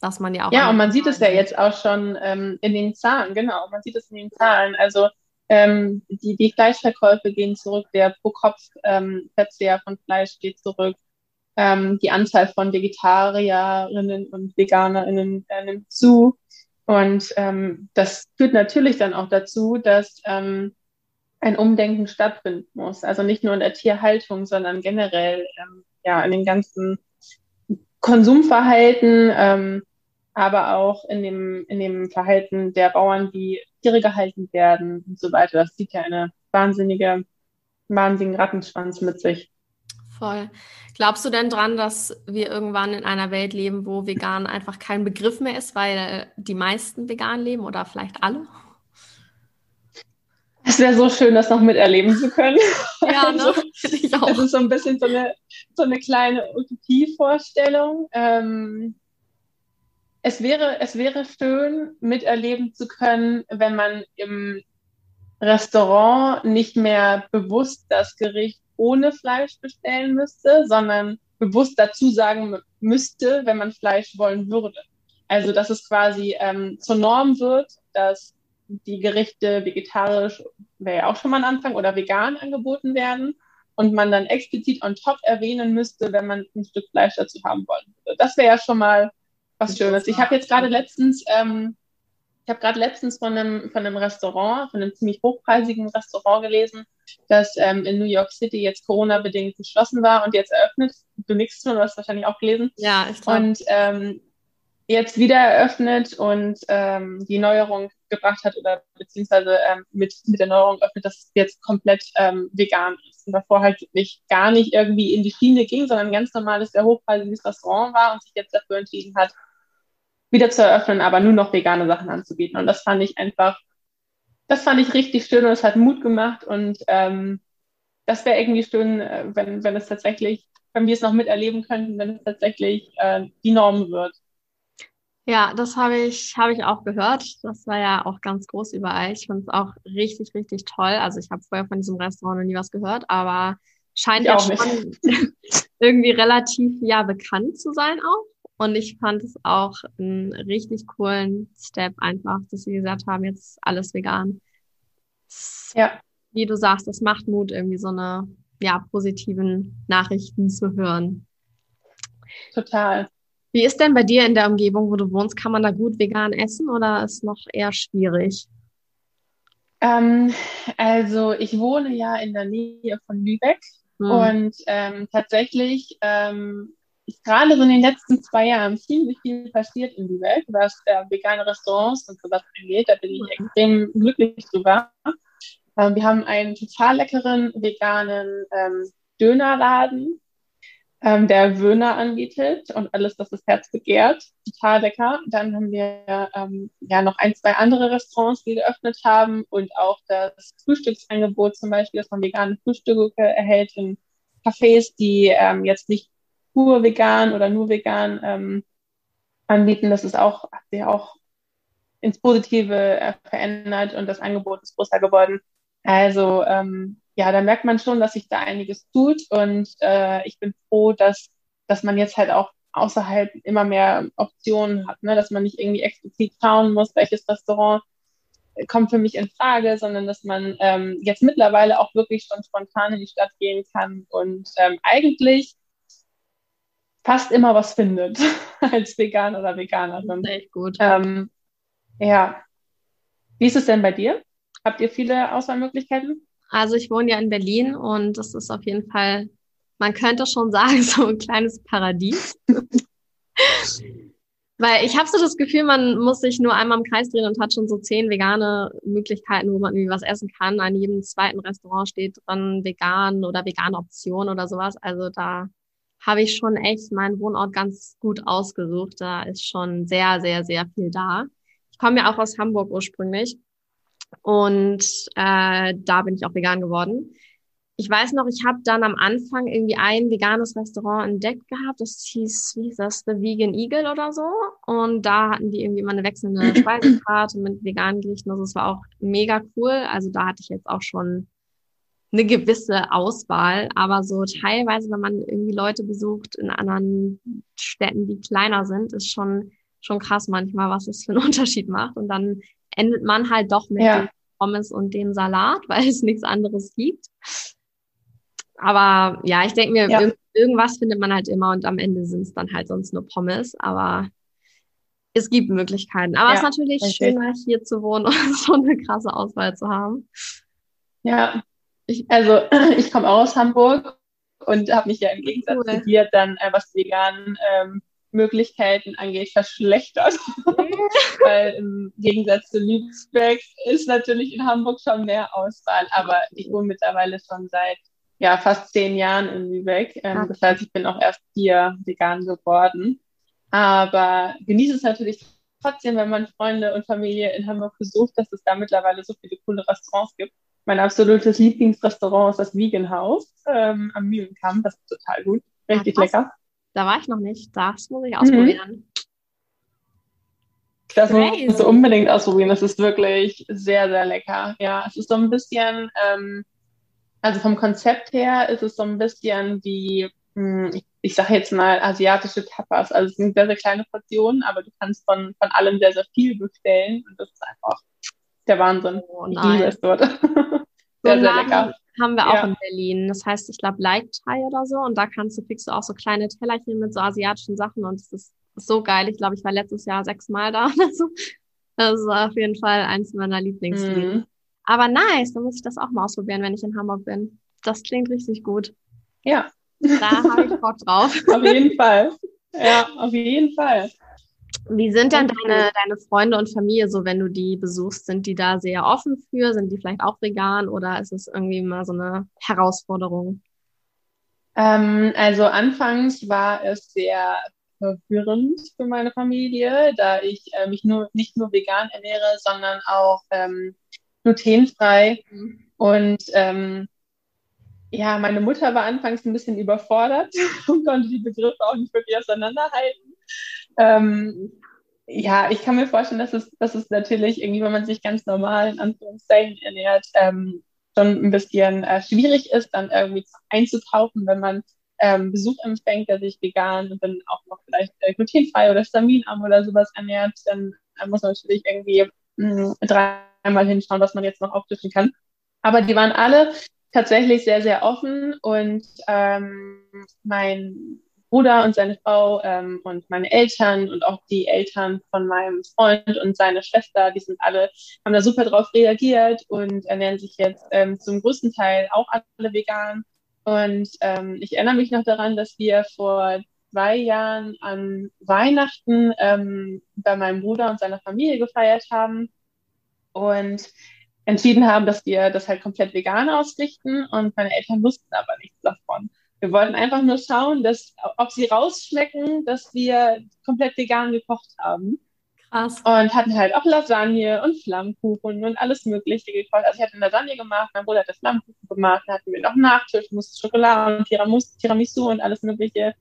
Dass man ja auch. Ja, und man sieht es ja jetzt auch schon ähm, in den Zahlen, genau. Man sieht es in den Zahlen. Also ähm, die, die Fleischverkäufe gehen zurück, der Pro-Kopf-Verzehr ähm, von Fleisch geht zurück ähm, die Anzahl von Vegetarierinnen und Veganerinnen äh, nimmt zu. Und ähm, das führt natürlich dann auch dazu, dass ähm, ein Umdenken stattfinden muss. Also nicht nur in der Tierhaltung, sondern generell ähm, ja in den ganzen Konsumverhalten, ähm, aber auch in dem, in dem Verhalten der Bauern, wie Tiere gehalten werden und so weiter. Das zieht ja eine wahnsinnige, wahnsinnigen Rattenschwanz mit sich. Voll. Glaubst du denn dran, dass wir irgendwann in einer Welt leben, wo vegan einfach kein Begriff mehr ist, weil die meisten vegan leben oder vielleicht alle? Es wäre so schön, das noch miterleben zu können. Ja, ne? also, ich auch. Das ist so ein bisschen so eine, so eine kleine Utopievorstellung. Ähm, es, wäre, es wäre schön, miterleben zu können, wenn man im Restaurant nicht mehr bewusst das Gericht ohne Fleisch bestellen müsste, sondern bewusst dazu sagen müsste, wenn man Fleisch wollen würde. Also dass es quasi ähm, zur Norm wird, dass die Gerichte vegetarisch, wäre ja auch schon mal ein Anfang, oder vegan angeboten werden und man dann explizit on top erwähnen müsste, wenn man ein Stück Fleisch dazu haben wollen würde. Das wäre ja schon mal was Schönes. Ich habe jetzt gerade letztens ähm, ich habe gerade letztens von einem, von einem Restaurant, von einem ziemlich hochpreisigen Restaurant gelesen, das ähm, in New York City jetzt Corona-bedingt geschlossen war und jetzt eröffnet. Du nix du hast wahrscheinlich auch gelesen. Ja, ich glaube. Und ähm, jetzt wieder eröffnet und ähm, die Neuerung gebracht hat oder beziehungsweise ähm, mit, mit der Neuerung öffnet, dass es jetzt komplett ähm, vegan ist. Und davor halt nicht gar nicht irgendwie in die Schiene ging, sondern ein ganz normales, sehr hochpreisiges Restaurant war und sich jetzt dafür entschieden hat, wieder zu eröffnen, aber nur noch vegane Sachen anzubieten. Und das fand ich einfach, das fand ich richtig schön und es hat Mut gemacht und ähm, das wäre irgendwie schön, äh, wenn, wenn es tatsächlich, wenn wir es noch miterleben könnten, wenn es tatsächlich äh, die Norm wird. Ja, das habe ich, habe ich auch gehört. Das war ja auch ganz groß überall. Ich finde es auch richtig, richtig toll. Also ich habe vorher von diesem Restaurant noch nie was gehört, aber scheint ich ja schon irgendwie relativ ja bekannt zu sein auch. Und ich fand es auch einen richtig coolen Step einfach, dass sie gesagt haben, jetzt alles vegan. Ja. Wie du sagst, das macht Mut, irgendwie so eine, ja, positiven Nachrichten zu hören. Total. Wie ist denn bei dir in der Umgebung, wo du wohnst? Kann man da gut vegan essen oder ist noch eher schwierig? Ähm, also ich wohne ja in der Nähe von Lübeck hm. und ähm, tatsächlich ähm, ist gerade so in den letzten zwei Jahren ziemlich viel passiert in die Welt, was äh, vegane Restaurants und sowas angeht. Da bin ich extrem glücklich drüber. Ähm, wir haben einen total leckeren veganen ähm, Dönerladen. ähm, der Wöhner anbietet und alles, was das Herz begehrt. Total lecker. Dann haben wir ähm, ja noch ein, zwei andere Restaurants, die geöffnet haben und auch das Frühstücksangebot zum Beispiel, dass man vegane Frühstücke erhält in Cafés, die ähm, jetzt nicht pur vegan oder nur vegan ähm, anbieten. Das ist auch, hat sich auch ins Positive äh, verändert und das Angebot ist größer geworden. Also ähm, ja, da merkt man schon, dass sich da einiges tut und äh, ich bin froh, dass, dass man jetzt halt auch außerhalb immer mehr Optionen hat, ne? dass man nicht irgendwie explizit schauen muss, welches Restaurant kommt für mich in Frage, sondern dass man ähm, jetzt mittlerweile auch wirklich schon spontan in die Stadt gehen kann und ähm, eigentlich fast immer was findet als Vegan oder Veganerin. Echt gut. Ähm, ja. Wie ist es denn bei dir? Habt ihr viele Auswahlmöglichkeiten? Also ich wohne ja in Berlin und das ist auf jeden Fall, man könnte schon sagen, so ein kleines Paradies. Weil ich habe so das Gefühl, man muss sich nur einmal im Kreis drehen und hat schon so zehn vegane Möglichkeiten, wo man irgendwie was essen kann. An jedem zweiten Restaurant steht dran vegan oder vegane Option oder sowas. Also da habe ich schon echt meinen Wohnort ganz gut ausgesucht. Da ist schon sehr, sehr, sehr viel da. Ich komme ja auch aus Hamburg ursprünglich und äh, da bin ich auch vegan geworden. Ich weiß noch, ich habe dann am Anfang irgendwie ein veganes Restaurant entdeckt gehabt. Das hieß, wie hieß das, The Vegan Eagle oder so. Und da hatten die irgendwie immer eine wechselnde Speisekarte mit veganen Gerichten. Also es war auch mega cool. Also da hatte ich jetzt auch schon eine gewisse Auswahl. Aber so teilweise, wenn man irgendwie Leute besucht in anderen Städten, die kleiner sind, ist schon, schon krass manchmal, was es für einen Unterschied macht. Und dann endet man halt doch mit ja. dem Pommes und dem Salat, weil es nichts anderes gibt. Aber ja, ich denke mir, ja. irg irgendwas findet man halt immer und am Ende sind es dann halt sonst nur Pommes. Aber es gibt Möglichkeiten. Aber ja, es ist natürlich richtig. schöner, hier zu wohnen und so eine krasse Auswahl zu haben. Ja, ich, also ich komme auch aus Hamburg und habe mich ja im Gegensatz cool. zu dir dann, äh, was vegan ähm, Möglichkeiten angeht, verschlechtert. Weil im Gegensatz zu Lübeck ist natürlich in Hamburg schon mehr Auswahl. Aber ich wohne mittlerweile schon seit ja, fast zehn Jahren in Lübeck. Ähm, okay. Das heißt, ich bin auch erst hier vegan geworden. Aber genieße es natürlich trotzdem, wenn man Freunde und Familie in Hamburg besucht, dass es da mittlerweile so viele coole Restaurants gibt. Mein absolutes Lieblingsrestaurant ist das Vegan House ähm, am Mühlenkamp. Das ist total gut. Richtig ja, lecker. Da war ich noch nicht. Das muss ich ausprobieren. Mhm. Das Crazy. musst du unbedingt ausprobieren. Das ist wirklich sehr, sehr lecker. Ja, es ist so ein bisschen, ähm, also vom Konzept her ist es so ein bisschen wie, mh, hm, ich, ich sage jetzt mal asiatische Tapas. Also es sind sehr, sehr kleine Portionen, aber du kannst von, von allem sehr, sehr viel bestellen. Und das ist einfach der Wahnsinn. Oh, ich liebe es dort. sehr, so sehr lecker haben wir auch ja. in Berlin. Das heißt, ich glaube, Like Thai oder so. Und da kannst du, kriegst du auch so kleine Tellerchen mit so asiatischen Sachen. Und es ist, ist so geil. Ich glaube, ich war letztes Jahr sechsmal da oder so. Das ist auf jeden Fall eins meiner Lieblingslieder. Mhm. Aber nice, dann muss ich das auch mal ausprobieren, wenn ich in Hamburg bin. Das klingt richtig gut. Ja. Da habe ich Bock drauf. auf jeden Fall. Ja, auf jeden Fall. Wie sind denn deine, deine Freunde und Familie so, wenn du die besuchst? Sind die da sehr offen für? Sind die vielleicht auch vegan oder ist es irgendwie mal so eine Herausforderung? Ähm, also anfangs war es sehr verwirrend für meine Familie, da ich äh, mich nur nicht nur vegan ernähre, sondern auch ähm, glutenfrei. Mhm. Und ähm, ja, meine Mutter war anfangs ein bisschen überfordert und konnte die Begriffe auch nicht wirklich auseinanderhalten. Ähm, ja, ich kann mir vorstellen, dass es, dass es natürlich irgendwie, wenn man sich ganz normal in Anführungszeichen ernährt, ähm, schon ein bisschen äh, schwierig ist, dann irgendwie einzutauchen, wenn man ähm, Besuch empfängt, der sich vegan und dann auch noch vielleicht äh, glutenfrei oder staminarm oder sowas ernährt, dann äh, muss man natürlich irgendwie mh, dreimal hinschauen, was man jetzt noch auftischen kann. Aber die waren alle tatsächlich sehr, sehr offen und ähm, mein Bruder und seine Frau ähm, und meine Eltern und auch die Eltern von meinem Freund und seine Schwester, die sind alle, haben da super drauf reagiert und ernähren sich jetzt ähm, zum größten Teil auch alle vegan. Und ähm, ich erinnere mich noch daran, dass wir vor zwei Jahren an Weihnachten ähm, bei meinem Bruder und seiner Familie gefeiert haben und entschieden haben, dass wir das halt komplett vegan ausrichten. Und meine Eltern wussten aber nichts davon. Wir wollten einfach nur schauen, dass, ob sie rausschmecken, dass wir komplett vegan gekocht haben. Krass. Und hatten halt auch Lasagne und Flammkuchen und alles Mögliche gekocht. Also ich hatte eine Lasagne gemacht, mein Bruder hat das Flammkuchen gemacht, dann hatten wir noch Nachtisch, Mousse Schokolade und Tiramisu und alles Mögliche.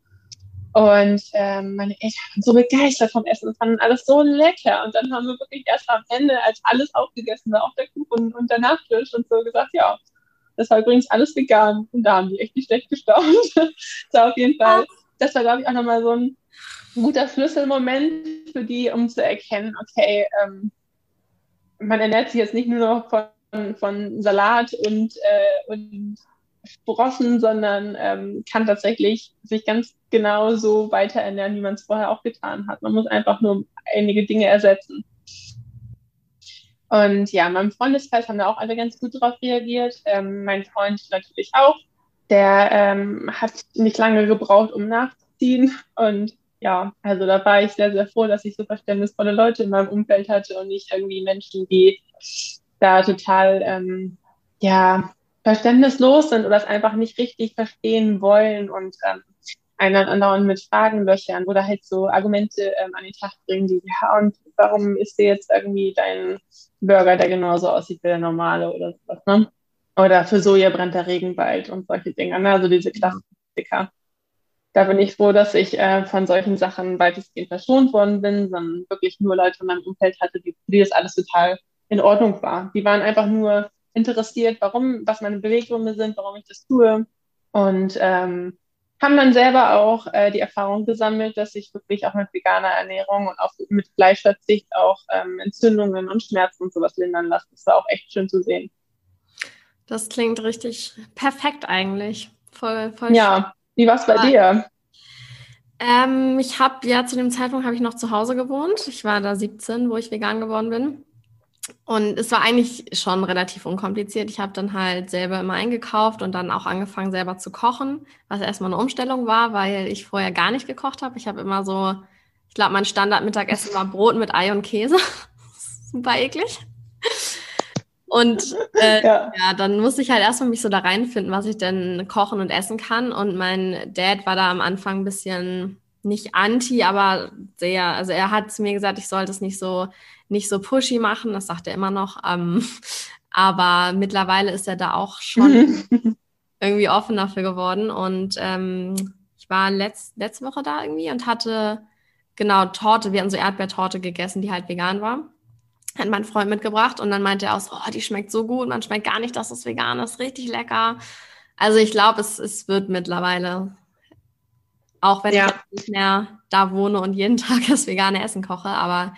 Und ähm, meine Eltern waren so begeistert vom Essen und fanden alles so lecker. Und dann haben wir wirklich erst am Ende, als alles aufgegessen war, auch der Kuchen und der Nachtisch und so gesagt, ja, das war übrigens alles vegan. Und da haben die echt nicht schlecht gestaunt. das war auf jeden Fall, das war, glaube ich, auch nochmal so ein guter Schlüsselmoment für die, um zu erkennen, okay, ähm, man ernährt sich jetzt nicht nur noch von, von Salat und, äh, und Sprossen, sondern ähm, kann tatsächlich sich ganz genau so weiter ernähren, wie man es vorher auch getan hat. Man muss einfach nur einige Dinge ersetzen. Und ja, in meinem Freundeskreis haben da auch alle ganz gut darauf reagiert. Ähm, mein Freund natürlich auch. Der ähm, hat nicht lange gebraucht, um nachzuziehen. Und ja, also da war ich sehr, sehr froh, dass ich so verständnisvolle Leute in meinem Umfeld hatte und nicht irgendwie Menschen, die da total, ähm, ja, verständnislos sind oder es einfach nicht richtig verstehen wollen und ähm, einen anderen mit Fragen löchern oder halt so Argumente ähm, an den Tag bringen, die, ja, und warum ist dir jetzt irgendwie dein Burger, der genauso aussieht wie der normale oder sowas, ne? Oder für Soja brennt der Regenwald und solche Dinge, ne? Also diese Klassiker da bin ich froh, dass ich äh, von solchen Sachen weitestgehend verschont worden bin, sondern wirklich nur Leute in meinem Umfeld hatte, die, die das alles total in Ordnung war. Die waren einfach nur interessiert, warum, was meine Beweggründe sind, warum ich das tue. Und ähm, haben dann selber auch äh, die Erfahrung gesammelt, dass sich wirklich auch mit veganer Ernährung und auch mit Fleischverzicht auch ähm, Entzündungen und Schmerzen und sowas lindern lassen. Das war auch echt schön zu sehen. Das klingt richtig perfekt eigentlich. Voll, voll ja, wie war es bei dir? Ähm, ich habe ja zu dem Zeitpunkt habe ich noch zu Hause gewohnt. Ich war da 17, wo ich vegan geworden bin. Und es war eigentlich schon relativ unkompliziert. Ich habe dann halt selber immer eingekauft und dann auch angefangen, selber zu kochen, was erstmal eine Umstellung war, weil ich vorher gar nicht gekocht habe. Ich habe immer so, ich glaube, mein Standardmittagessen war Brot mit Ei und Käse. Super eklig. Und äh, ja. ja. dann musste ich halt erstmal mich so da reinfinden, was ich denn kochen und essen kann. Und mein Dad war da am Anfang ein bisschen nicht anti, aber sehr, also er hat zu mir gesagt, ich sollte es nicht so, nicht so pushy machen, das sagt er immer noch. Ähm, aber mittlerweile ist er da auch schon irgendwie offen dafür geworden. Und ähm, ich war letzt, letzte Woche da irgendwie und hatte genau Torte, wir hatten so Erdbeertorte gegessen, die halt vegan war hat mein Freund mitgebracht und dann meinte er aus, oh, die schmeckt so gut, man schmeckt gar nicht, dass es vegan ist, richtig lecker. Also ich glaube, es, es wird mittlerweile, auch wenn ja. ich nicht mehr da wohne und jeden Tag das vegane Essen koche, aber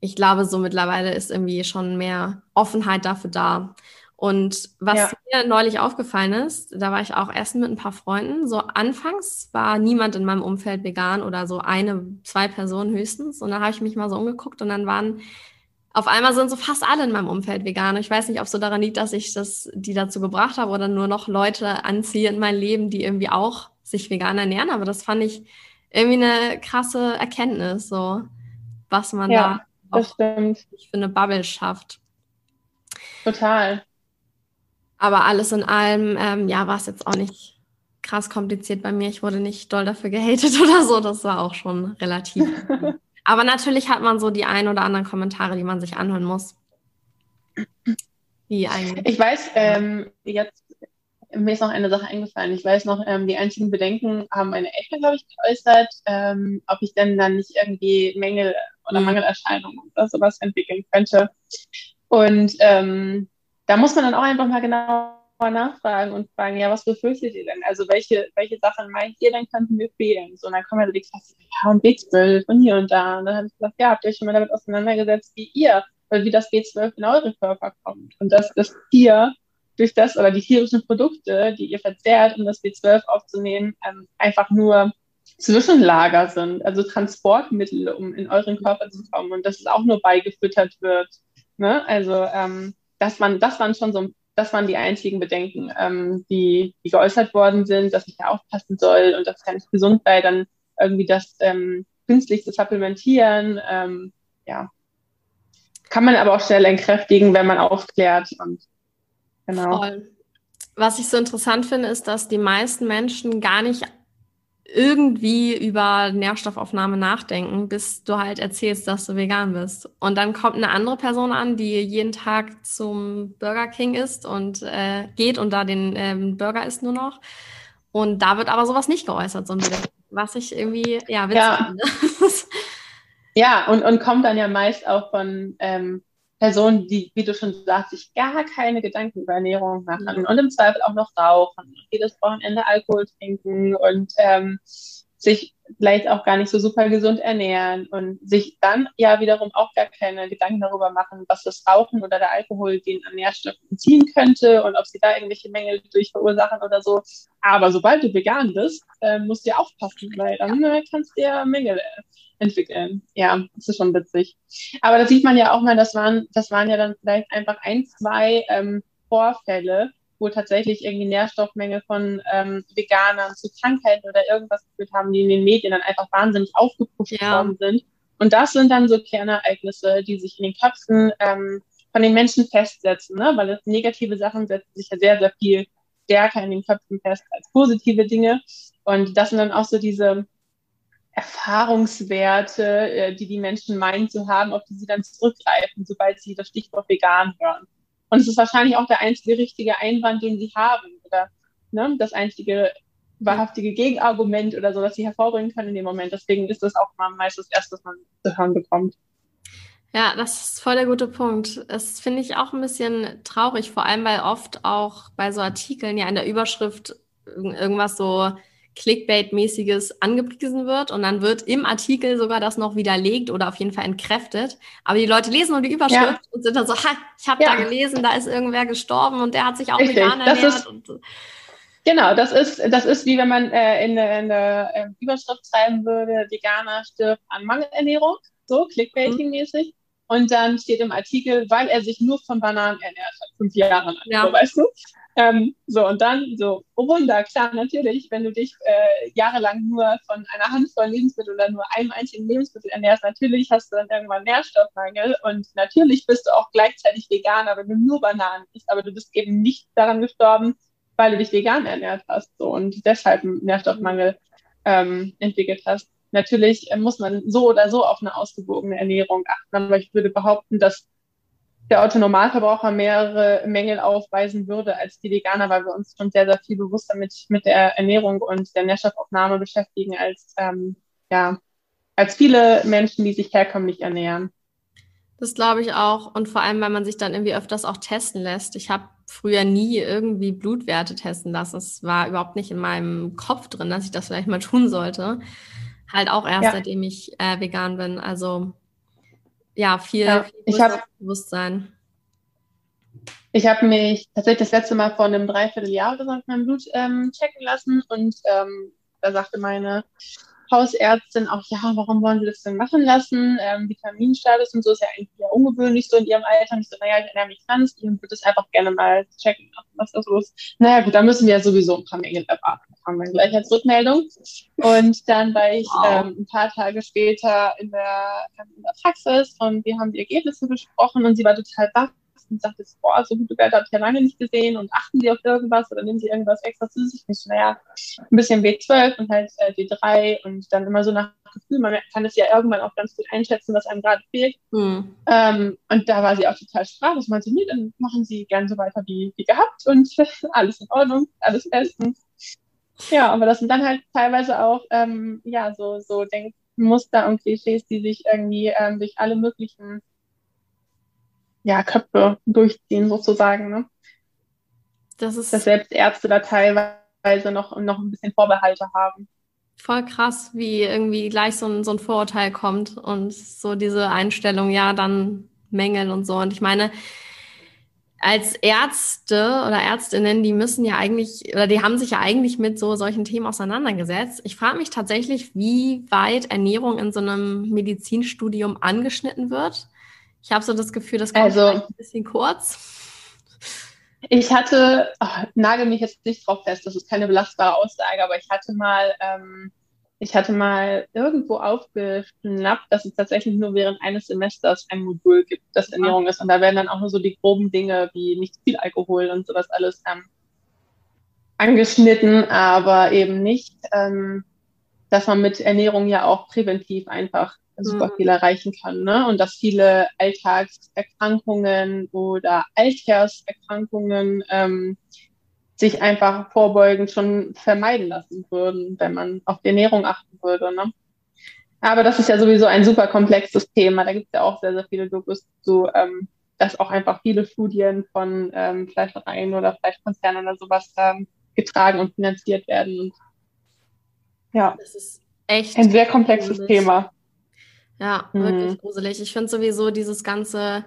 ich glaube, so mittlerweile ist irgendwie schon mehr Offenheit dafür da. Und was ja. mir neulich aufgefallen ist, da war ich auch essen mit ein paar Freunden. So anfangs war niemand in meinem Umfeld vegan oder so eine, zwei Personen höchstens. Und dann habe ich mich mal so umgeguckt und dann waren auf einmal sind so fast alle in meinem Umfeld vegan. Ich weiß nicht, ob es so daran liegt, dass ich das, die dazu gebracht habe oder nur noch Leute anziehe in mein Leben, die irgendwie auch sich vegan ernähren. Aber das fand ich irgendwie eine krasse Erkenntnis, so was man ja, da auch für eine Bubble schafft. Total. Aber alles in allem, ähm, ja, war es jetzt auch nicht krass kompliziert bei mir. Ich wurde nicht doll dafür gehatet oder so. Das war auch schon relativ Aber natürlich hat man so die ein oder anderen Kommentare, die man sich anhören muss. Wie eigentlich. Ich weiß, ähm, jetzt mir ist noch eine Sache eingefallen. Ich weiß noch, ähm, die einzigen Bedenken haben meine Eltern, glaube ich, geäußert, ähm, ob ich denn dann nicht irgendwie Mängel oder mhm. Mangelerscheinungen oder sowas entwickeln könnte. Und ähm, da muss man dann auch einfach mal genau nachfragen und fragen, ja, was befürchtet ihr denn? Also welche, welche Sachen meint ihr denn, könnten mir fehlen? So, und dann kommen ja so die Klasse, ja, und B12 und hier und da. Und dann habe ich gesagt, ja, habt ihr euch schon mal damit auseinandergesetzt, wie ihr, oder wie das B12 in eure Körper kommt. Und dass das Tier durch das oder die tierischen Produkte, die ihr verzehrt, um das B12 aufzunehmen, ähm, einfach nur Zwischenlager sind, also Transportmittel, um in euren Körper zu kommen und dass es auch nur beigefüttert wird. Ne? Also ähm, das, waren, das waren schon so das waren die einzigen Bedenken, ähm, die, die geäußert worden sind, dass ich da aufpassen soll und dass es gar nicht gesund sei, dann irgendwie das ähm, künstlich zu supplementieren. Ähm, ja. Kann man aber auch schnell entkräftigen, wenn man aufklärt. Und, genau. Voll. Was ich so interessant finde, ist, dass die meisten Menschen gar nicht irgendwie über Nährstoffaufnahme nachdenken, bis du halt erzählst, dass du vegan bist. Und dann kommt eine andere Person an, die jeden Tag zum Burger King isst und äh, geht und da den ähm, Burger isst nur noch. Und da wird aber sowas nicht geäußert, so was ich irgendwie, ja, witzig ja. finde. ja, und, und kommt dann ja meist auch von ähm, Personen, die, wie du schon sagst, sich gar keine Gedanken über Ernährung machen mhm. und im Zweifel auch noch rauchen und jedes Wochenende Alkohol trinken und ähm, sich vielleicht auch gar nicht so super gesund ernähren und sich dann ja wiederum auch gar keine Gedanken darüber machen, was das Rauchen oder der Alkohol den an Nährstoffen entziehen könnte und ob sie da irgendwelche Mängel durch verursachen oder so. Aber sobald du vegan bist, äh, musst du ja aufpassen, weil dann äh, kannst du ja Mängel äh, entwickeln. Ja, das ist schon witzig. Aber da sieht man ja auch mal, das waren, das waren ja dann vielleicht einfach ein, zwei ähm, Vorfälle, wo tatsächlich irgendwie Nährstoffmenge von ähm, Veganern zu Krankheiten oder irgendwas geführt haben, die in den Medien dann einfach wahnsinnig aufgepusht ja. worden sind. Und das sind dann so Kernereignisse, die sich in den Köpfen ähm, von den Menschen festsetzen, ne? weil das negative Sachen setzen sich ja sehr, sehr viel stärker in den Köpfen fest als positive Dinge. Und das sind dann auch so diese Erfahrungswerte, äh, die die Menschen meinen zu haben, auf die sie dann zurückgreifen, sobald sie das Stichwort vegan hören. Und es ist wahrscheinlich auch der einzige richtige Einwand, den sie haben oder ne, das einzige wahrhaftige Gegenargument oder so, was sie hervorbringen können in dem Moment. Deswegen ist das auch mal meist das Erste, was man zu hören bekommt. Ja, das ist voll der gute Punkt. Das finde ich auch ein bisschen traurig, vor allem weil oft auch bei so Artikeln ja in der Überschrift irgendwas so Clickbait-mäßiges angepriesen wird und dann wird im Artikel sogar das noch widerlegt oder auf jeden Fall entkräftet. Aber die Leute lesen nur die Überschrift ja. und sind dann so, ha, ich habe ja. da gelesen, da ist irgendwer gestorben und der hat sich auch Richtig. vegan ernährt. Das ist, und, genau, das ist, das ist wie wenn man äh, in, in der äh, Überschrift schreiben würde, Veganer stirbt an Mangelernährung, so Clickbaiting-mäßig. Mhm. Und dann steht im Artikel, weil er sich nur von Bananen ernährt hat, fünf Jahre lang. Ja. So, weißt du? Ähm, so, und dann so, oh Wunder, klar, natürlich, wenn du dich äh, jahrelang nur von einer Handvoll Lebensmittel oder nur einem einzigen Lebensmittel ernährst, natürlich hast du dann irgendwann Nährstoffmangel und natürlich bist du auch gleichzeitig Veganer, wenn du nur Bananen isst, aber du bist eben nicht daran gestorben, weil du dich vegan ernährt hast so, und deshalb einen Nährstoffmangel ähm, entwickelt hast. Natürlich äh, muss man so oder so auf eine ausgewogene Ernährung achten, aber ich würde behaupten, dass der Autonormalverbraucher mehrere Mängel aufweisen würde als die Veganer, weil wir uns schon sehr, sehr viel bewusster mit, mit der Ernährung und der Nährstoffaufnahme beschäftigen als, ähm, ja, als viele Menschen, die sich herkömmlich ernähren. Das glaube ich auch. Und vor allem, weil man sich dann irgendwie öfters auch testen lässt. Ich habe früher nie irgendwie Blutwerte testen lassen. Es war überhaupt nicht in meinem Kopf drin, dass ich das vielleicht mal tun sollte. Halt auch erst, ja. seitdem ich äh, vegan bin. Also ja, viel, ja, viel ich hab, Bewusstsein. Ich habe mich tatsächlich das letzte Mal vor einem Dreivierteljahr oder so mein Blut ähm, checken lassen und ähm, da sagte meine Hausärztin auch, ja, warum wollen Sie das denn machen lassen? Ähm, Vitaminstatus und so ist ja eigentlich ja ungewöhnlich so in Ihrem Alter. Und ich so, naja, ich ernähre mich ganz und würde das einfach gerne mal checken, was da los ist. Naja, gut, da müssen wir ja sowieso ein paar Mängel erwarten. Haben wir gleich als Rückmeldung. Und dann war ich wow. ähm, ein paar Tage später in der, in der Praxis und wir haben die Ergebnisse besprochen und sie war total baff und sagte, boah, so gute Werte habe ich ja lange nicht gesehen und achten Sie auf irgendwas oder nehmen Sie irgendwas extra zu sich? Ich naja, ein bisschen B12 und halt äh, D3 und dann immer so nach Gefühl, man kann es ja irgendwann auch ganz gut einschätzen, was einem gerade fehlt. Mhm. Ähm, und da war sie auch total sprachlos, meinte, nee, dann machen Sie gern so weiter wie, wie gehabt und alles in Ordnung, alles bestens. Ja, aber das sind dann halt teilweise auch, ähm, ja, so, so Denkmuster und Klischees, die sich irgendwie ähm, durch alle möglichen ja, Köpfe durchziehen sozusagen. Ne? Das ist dass selbst Ärzte da teilweise noch, noch ein bisschen Vorbehalte haben. Voll krass, wie irgendwie gleich so ein, so ein Vorurteil kommt und so diese Einstellung, ja, dann Mängel und so. Und ich meine, als Ärzte oder Ärztinnen, die müssen ja eigentlich, oder die haben sich ja eigentlich mit so solchen Themen auseinandergesetzt. Ich frage mich tatsächlich, wie weit Ernährung in so einem Medizinstudium angeschnitten wird. Ich habe so das Gefühl, das kommt also, ein bisschen kurz. Ich hatte, oh, nagel mich jetzt nicht drauf fest, das ist keine belastbare Aussage, aber ich hatte mal, ähm, ich hatte mal irgendwo aufgeschnappt, dass es tatsächlich nur während eines Semesters ein Modul gibt, das Ernährung ist. Und da werden dann auch nur so die groben Dinge wie nicht viel Alkohol und sowas alles ähm, angeschnitten, aber eben nicht, ähm, dass man mit Ernährung ja auch präventiv einfach super mhm. viel erreichen kann. Ne? Und dass viele Alltagserkrankungen oder Alterserkrankungen ähm, sich einfach vorbeugend schon vermeiden lassen würden, wenn man auf die Ernährung achten würde. Ne? Aber das ist ja sowieso ein super komplexes Thema. Da gibt es ja auch sehr, sehr viele Dokus zu, ähm, dass auch einfach viele Studien von ähm, Fleischereien oder Fleischkonzernen oder sowas ähm, getragen und finanziert werden. Und ja, das ist echt ein sehr komplexes. Thema. Ja, wirklich mhm. gruselig. Ich finde sowieso dieses ganze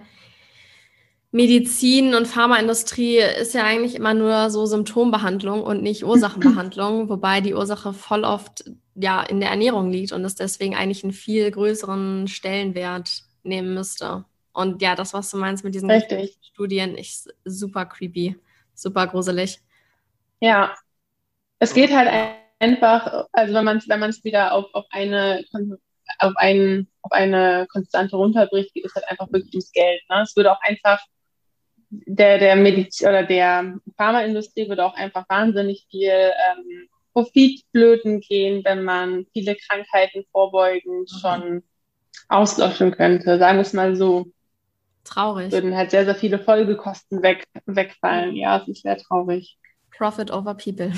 Medizin und Pharmaindustrie ist ja eigentlich immer nur so Symptombehandlung und nicht Ursachenbehandlung, wobei die Ursache voll oft ja in der Ernährung liegt und es deswegen eigentlich einen viel größeren Stellenwert nehmen müsste. Und ja, das, was du meinst mit diesen Richtig. Studien, ist super creepy, super gruselig. Ja, es geht halt einfach, also wenn man es wenn wieder auf, auf eine auf, ein, auf eine Konstante runterbricht, geht es halt einfach wirklich ums Geld. Ne? Es würde auch einfach der, der Medizin oder der Pharmaindustrie würde auch einfach wahnsinnig viel ähm, Profit flöten gehen, wenn man viele Krankheiten vorbeugend mhm. schon auslöschen könnte. Sagen wir es mal so. Traurig. Würden halt sehr, sehr viele Folgekosten weg, wegfallen. Ja, es ist sehr traurig. Profit over people.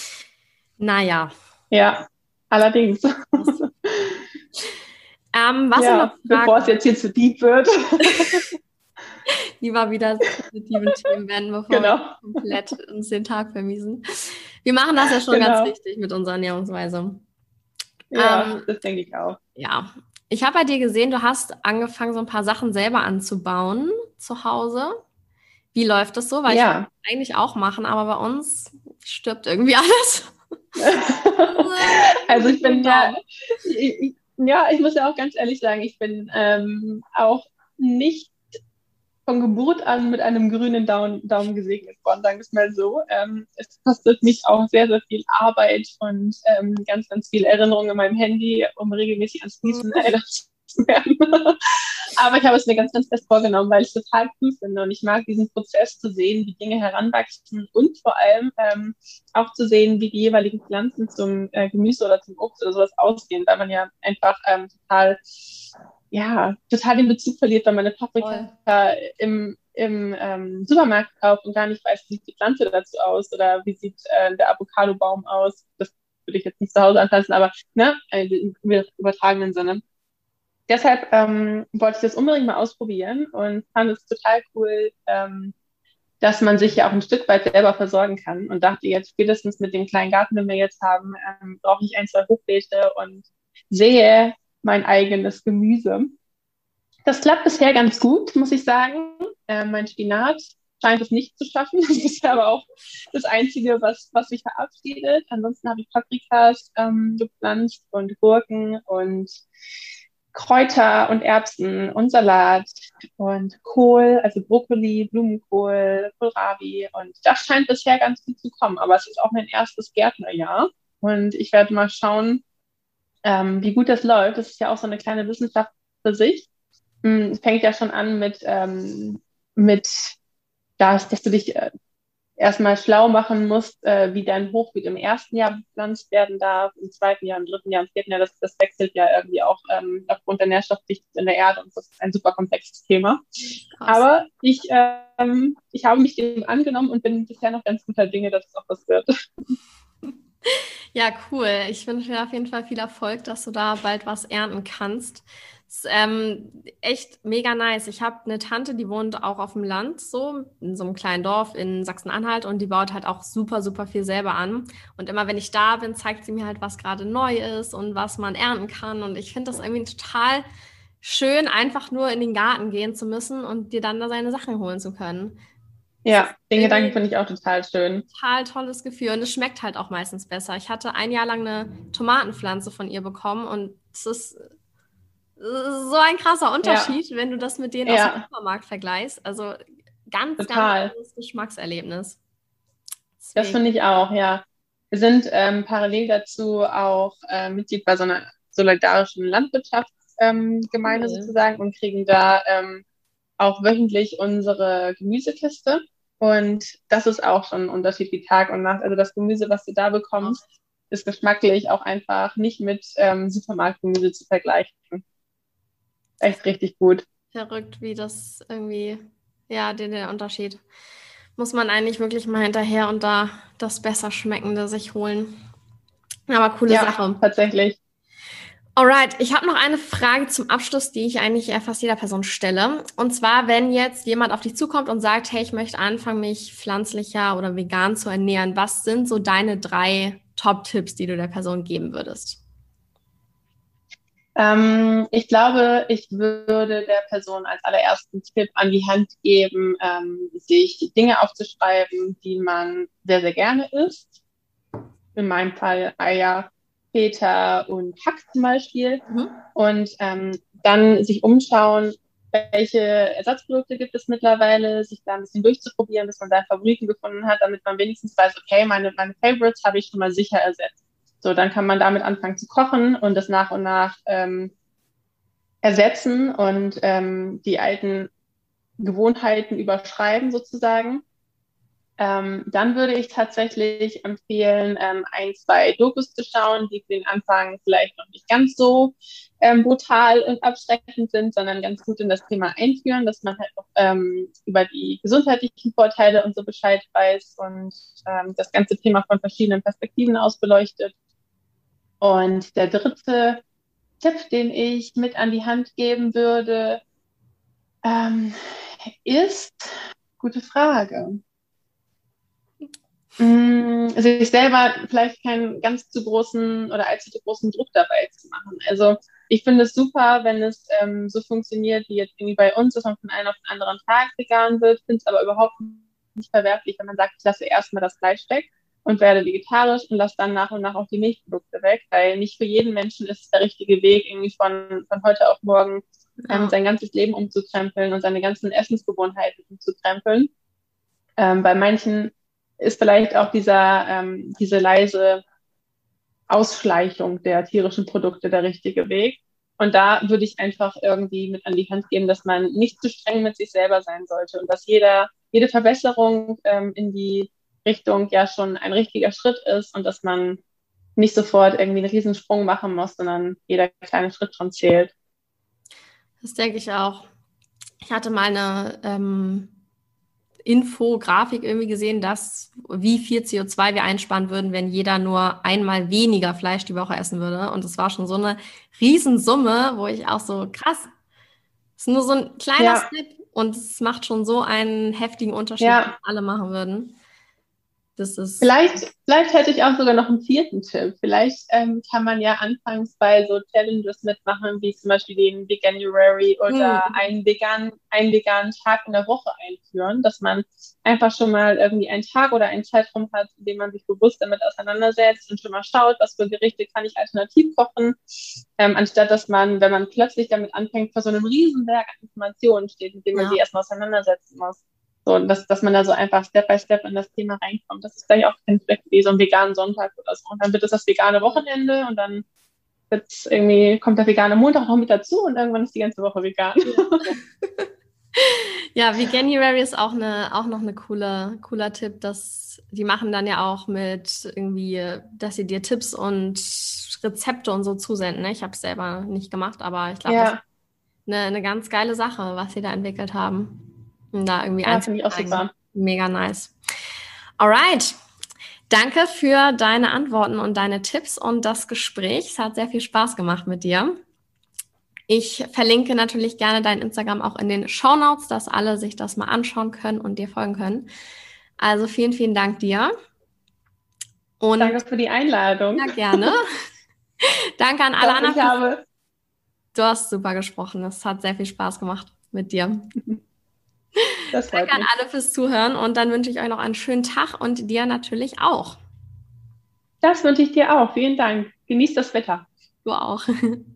naja. Ja, allerdings. Ähm, was ja, bevor es jetzt hier zu deep wird. Lieber wieder positive Themen wenden, bevor genau. wir komplett uns den Tag vermiesen. Wir machen das ja schon genau. ganz richtig mit unserer Ernährungsweise. Ja, ähm, das denke ich auch. Ja. Ich habe bei dir gesehen, du hast angefangen, so ein paar Sachen selber anzubauen zu Hause. Wie läuft das so? Weil ja. ich eigentlich auch machen, aber bei uns stirbt irgendwie alles. also ich bin ja, ich, ja, ich muss ja auch ganz ehrlich sagen, ich bin ähm, auch nicht von Geburt an mit einem grünen Daumen, Daumen gesegnet worden, sagen wir es mal so. Ähm, es kostet mich auch sehr, sehr viel Arbeit und ähm, ganz, ganz viel Erinnerung in meinem Handy, um regelmäßig ans Fließen erinnert zu werden. Aber ich habe es mir ganz, ganz fest vorgenommen, weil ich es total cool finde und ich mag diesen Prozess zu sehen, wie Dinge heranwachsen und vor allem ähm, auch zu sehen, wie die jeweiligen Pflanzen zum äh, Gemüse oder zum Obst oder sowas aussehen, weil man ja einfach ähm, total, ja, total den Bezug verliert, wenn man eine Paprika im, im ähm, Supermarkt kauft und gar nicht weiß, wie sieht die Pflanze dazu aus oder wie sieht äh, der Avocado-Baum aus. Das würde ich jetzt nicht zu Hause anpflanzen, aber ne, äh, im übertragenen Sinne deshalb ähm, wollte ich das unbedingt mal ausprobieren und fand es total cool, ähm, dass man sich ja auch ein Stück weit selber versorgen kann und dachte jetzt spätestens mit dem kleinen Garten, den wir jetzt haben, ähm, brauche ich ein, zwei Hochbeete und sehe mein eigenes Gemüse. Das klappt bisher ganz gut, muss ich sagen. Äh, mein Spinat scheint es nicht zu schaffen. Das ist aber auch das Einzige, was, was sich verabschiedet. Ansonsten habe ich Paprikas ähm, gepflanzt und Gurken und Kräuter und Erbsen und Salat und Kohl, also Brokkoli, Blumenkohl, Kohlrabi. Und das scheint bisher ganz gut zu kommen. Aber es ist auch mein erstes Gärtnerjahr. Und ich werde mal schauen, ähm, wie gut das läuft. Das ist ja auch so eine kleine Wissenschaft für sich. Hm, es fängt ja schon an mit, ähm, mit das, dass du dich äh, erstmal schlau machen musst, äh, wie dein Hochbeet im ersten Jahr bepflanzt werden darf, im zweiten Jahr, im dritten Jahr, im vierten Jahr. Das, das wechselt ja irgendwie auch ähm, aufgrund der Nährstoffdichte in der Erde und das ist ein super komplexes Thema. Krass. Aber ich, ähm, ich habe mich dem angenommen und bin bisher noch ganz guter Dinge, dass es auch was wird. Ja, cool. Ich wünsche dir auf jeden Fall viel Erfolg, dass du da bald was ernten kannst. Ist ähm, echt mega nice. Ich habe eine Tante, die wohnt auch auf dem Land, so in so einem kleinen Dorf in Sachsen-Anhalt und die baut halt auch super, super viel selber an. Und immer wenn ich da bin, zeigt sie mir halt, was gerade neu ist und was man ernten kann. Und ich finde das irgendwie total schön, einfach nur in den Garten gehen zu müssen und dir dann da seine Sachen holen zu können. Ja, den Gedanken finde ich auch total schön. Total tolles Gefühl und es schmeckt halt auch meistens besser. Ich hatte ein Jahr lang eine Tomatenpflanze von ihr bekommen und es ist so ein krasser Unterschied, ja. wenn du das mit denen ja. aus dem Supermarkt vergleichst. Also ganz, Total. ganz anderes Geschmackserlebnis. Deswegen. Das finde ich auch, ja. Wir sind ähm, parallel dazu auch äh, Mitglied bei so einer solidarischen Landwirtschaftsgemeinde ähm, mhm. sozusagen und kriegen da ähm, auch wöchentlich unsere Gemüsekiste. Und das ist auch schon ein Unterschied wie Tag und Nacht. Also das Gemüse, was du da bekommst, ist geschmacklich auch einfach nicht mit ähm, Supermarktgemüse zu vergleichen. Echt richtig gut. Verrückt, wie das irgendwie, ja, der, der Unterschied. Muss man eigentlich wirklich mal hinterher und da das besser schmeckende sich holen. Aber coole ja, Sache. Tatsächlich. Alright, ich habe noch eine Frage zum Abschluss, die ich eigentlich fast jeder Person stelle. Und zwar, wenn jetzt jemand auf dich zukommt und sagt, hey, ich möchte anfangen, mich pflanzlicher oder vegan zu ernähren, was sind so deine drei Top-Tipps, die du der Person geben würdest? Ähm, ich glaube, ich würde der Person als allerersten Tipp an die Hand geben, ähm, sich Dinge aufzuschreiben, die man sehr, sehr gerne isst. In meinem Fall Eier, Feta und Hack zum Beispiel. Mhm. Und ähm, dann sich umschauen, welche Ersatzprodukte gibt es mittlerweile, sich da ein bisschen durchzuprobieren, bis man seinen Favoriten gefunden hat, damit man wenigstens weiß, okay, meine, meine Favorites habe ich schon mal sicher ersetzt. So, dann kann man damit anfangen zu kochen und das nach und nach ähm, ersetzen und ähm, die alten Gewohnheiten überschreiben sozusagen. Ähm, dann würde ich tatsächlich empfehlen, ähm, ein, zwei Dokus zu schauen, die für den Anfang vielleicht noch nicht ganz so ähm, brutal und abschreckend sind, sondern ganz gut in das Thema einführen, dass man halt auch ähm, über die gesundheitlichen Vorteile und so Bescheid weiß und ähm, das ganze Thema von verschiedenen Perspektiven aus beleuchtet. Und der dritte Tipp, den ich mit an die Hand geben würde, ähm, ist, gute Frage. Mm, sich selber vielleicht keinen ganz zu großen oder allzu großen Druck dabei zu machen. Also ich finde es super, wenn es ähm, so funktioniert, wie jetzt irgendwie bei uns, dass man von einem auf den anderen Tag vegan wird, finde es aber überhaupt nicht verwerflich, wenn man sagt, ich lasse erstmal das Fleisch weg und werde vegetarisch und lasse dann nach und nach auch die Milchprodukte weg, weil nicht für jeden Menschen ist es der richtige Weg, irgendwie von, von heute auf morgen ähm, ja. sein ganzes Leben umzukrempeln und seine ganzen Essensgewohnheiten umzukrempeln. Ähm, bei manchen ist vielleicht auch dieser, ähm, diese leise Ausschleichung der tierischen Produkte der richtige Weg. Und da würde ich einfach irgendwie mit an die Hand geben, dass man nicht zu streng mit sich selber sein sollte und dass jeder, jede Verbesserung ähm, in die Richtung ja schon ein richtiger Schritt ist und dass man nicht sofort irgendwie einen Riesensprung machen muss, sondern jeder kleine Schritt schon zählt. Das denke ich auch. Ich hatte mal eine ähm, Infografik irgendwie gesehen, dass wie viel CO2 wir einsparen würden, wenn jeder nur einmal weniger Fleisch die Woche essen würde. Und das war schon so eine Riesensumme, wo ich auch so krass. ist nur so ein kleiner ja. Step und es macht schon so einen heftigen Unterschied, ja. wenn alle machen würden. Das ist vielleicht, vielleicht hätte ich auch sogar noch einen vierten Tipp. Vielleicht ähm, kann man ja anfangs bei so Challenges mitmachen, wie zum Beispiel den Veganuary oder hm. einen, vegan, einen veganen Tag in der Woche einführen, dass man einfach schon mal irgendwie einen Tag oder einen Zeitraum hat, in dem man sich bewusst damit auseinandersetzt und schon mal schaut, was für Gerichte kann ich alternativ kochen, ähm, anstatt dass man, wenn man plötzlich damit anfängt, vor so einem Riesenberg an Informationen steht, mit dem man ja. sich erstmal auseinandersetzen muss. So, dass, dass man da so einfach Step by Step in das Thema reinkommt. Das ist gleich auch kein Fleck wie so ein veganen Sonntag oder so. Und dann wird es das vegane Wochenende und dann wird's irgendwie, kommt der vegane Montag noch mit dazu und irgendwann ist die ganze Woche vegan. Ja, Veganuary ist auch, eine, auch noch eine coole, cooler Tipp. Dass, die machen dann ja auch mit irgendwie, dass sie dir Tipps und Rezepte und so zusenden. Ne? Ich habe es selber nicht gemacht, aber ich glaube, ja. das ist eine, eine ganz geile Sache, was sie da entwickelt haben um da irgendwie ja, finde ich auch super. Mega nice. Alright. Danke für deine Antworten und deine Tipps und das Gespräch. Es hat sehr viel Spaß gemacht mit dir. Ich verlinke natürlich gerne dein Instagram auch in den Show Notes, dass alle sich das mal anschauen können und dir folgen können. Also vielen, vielen Dank dir. Und Danke für die Einladung. Ja, gerne. Danke an alle anderen. Du hast super gesprochen. Es hat sehr viel Spaß gemacht mit dir. Das Danke an alle fürs Zuhören und dann wünsche ich euch noch einen schönen Tag und dir natürlich auch. Das wünsche ich dir auch. Vielen Dank. Genießt das Wetter. Du auch.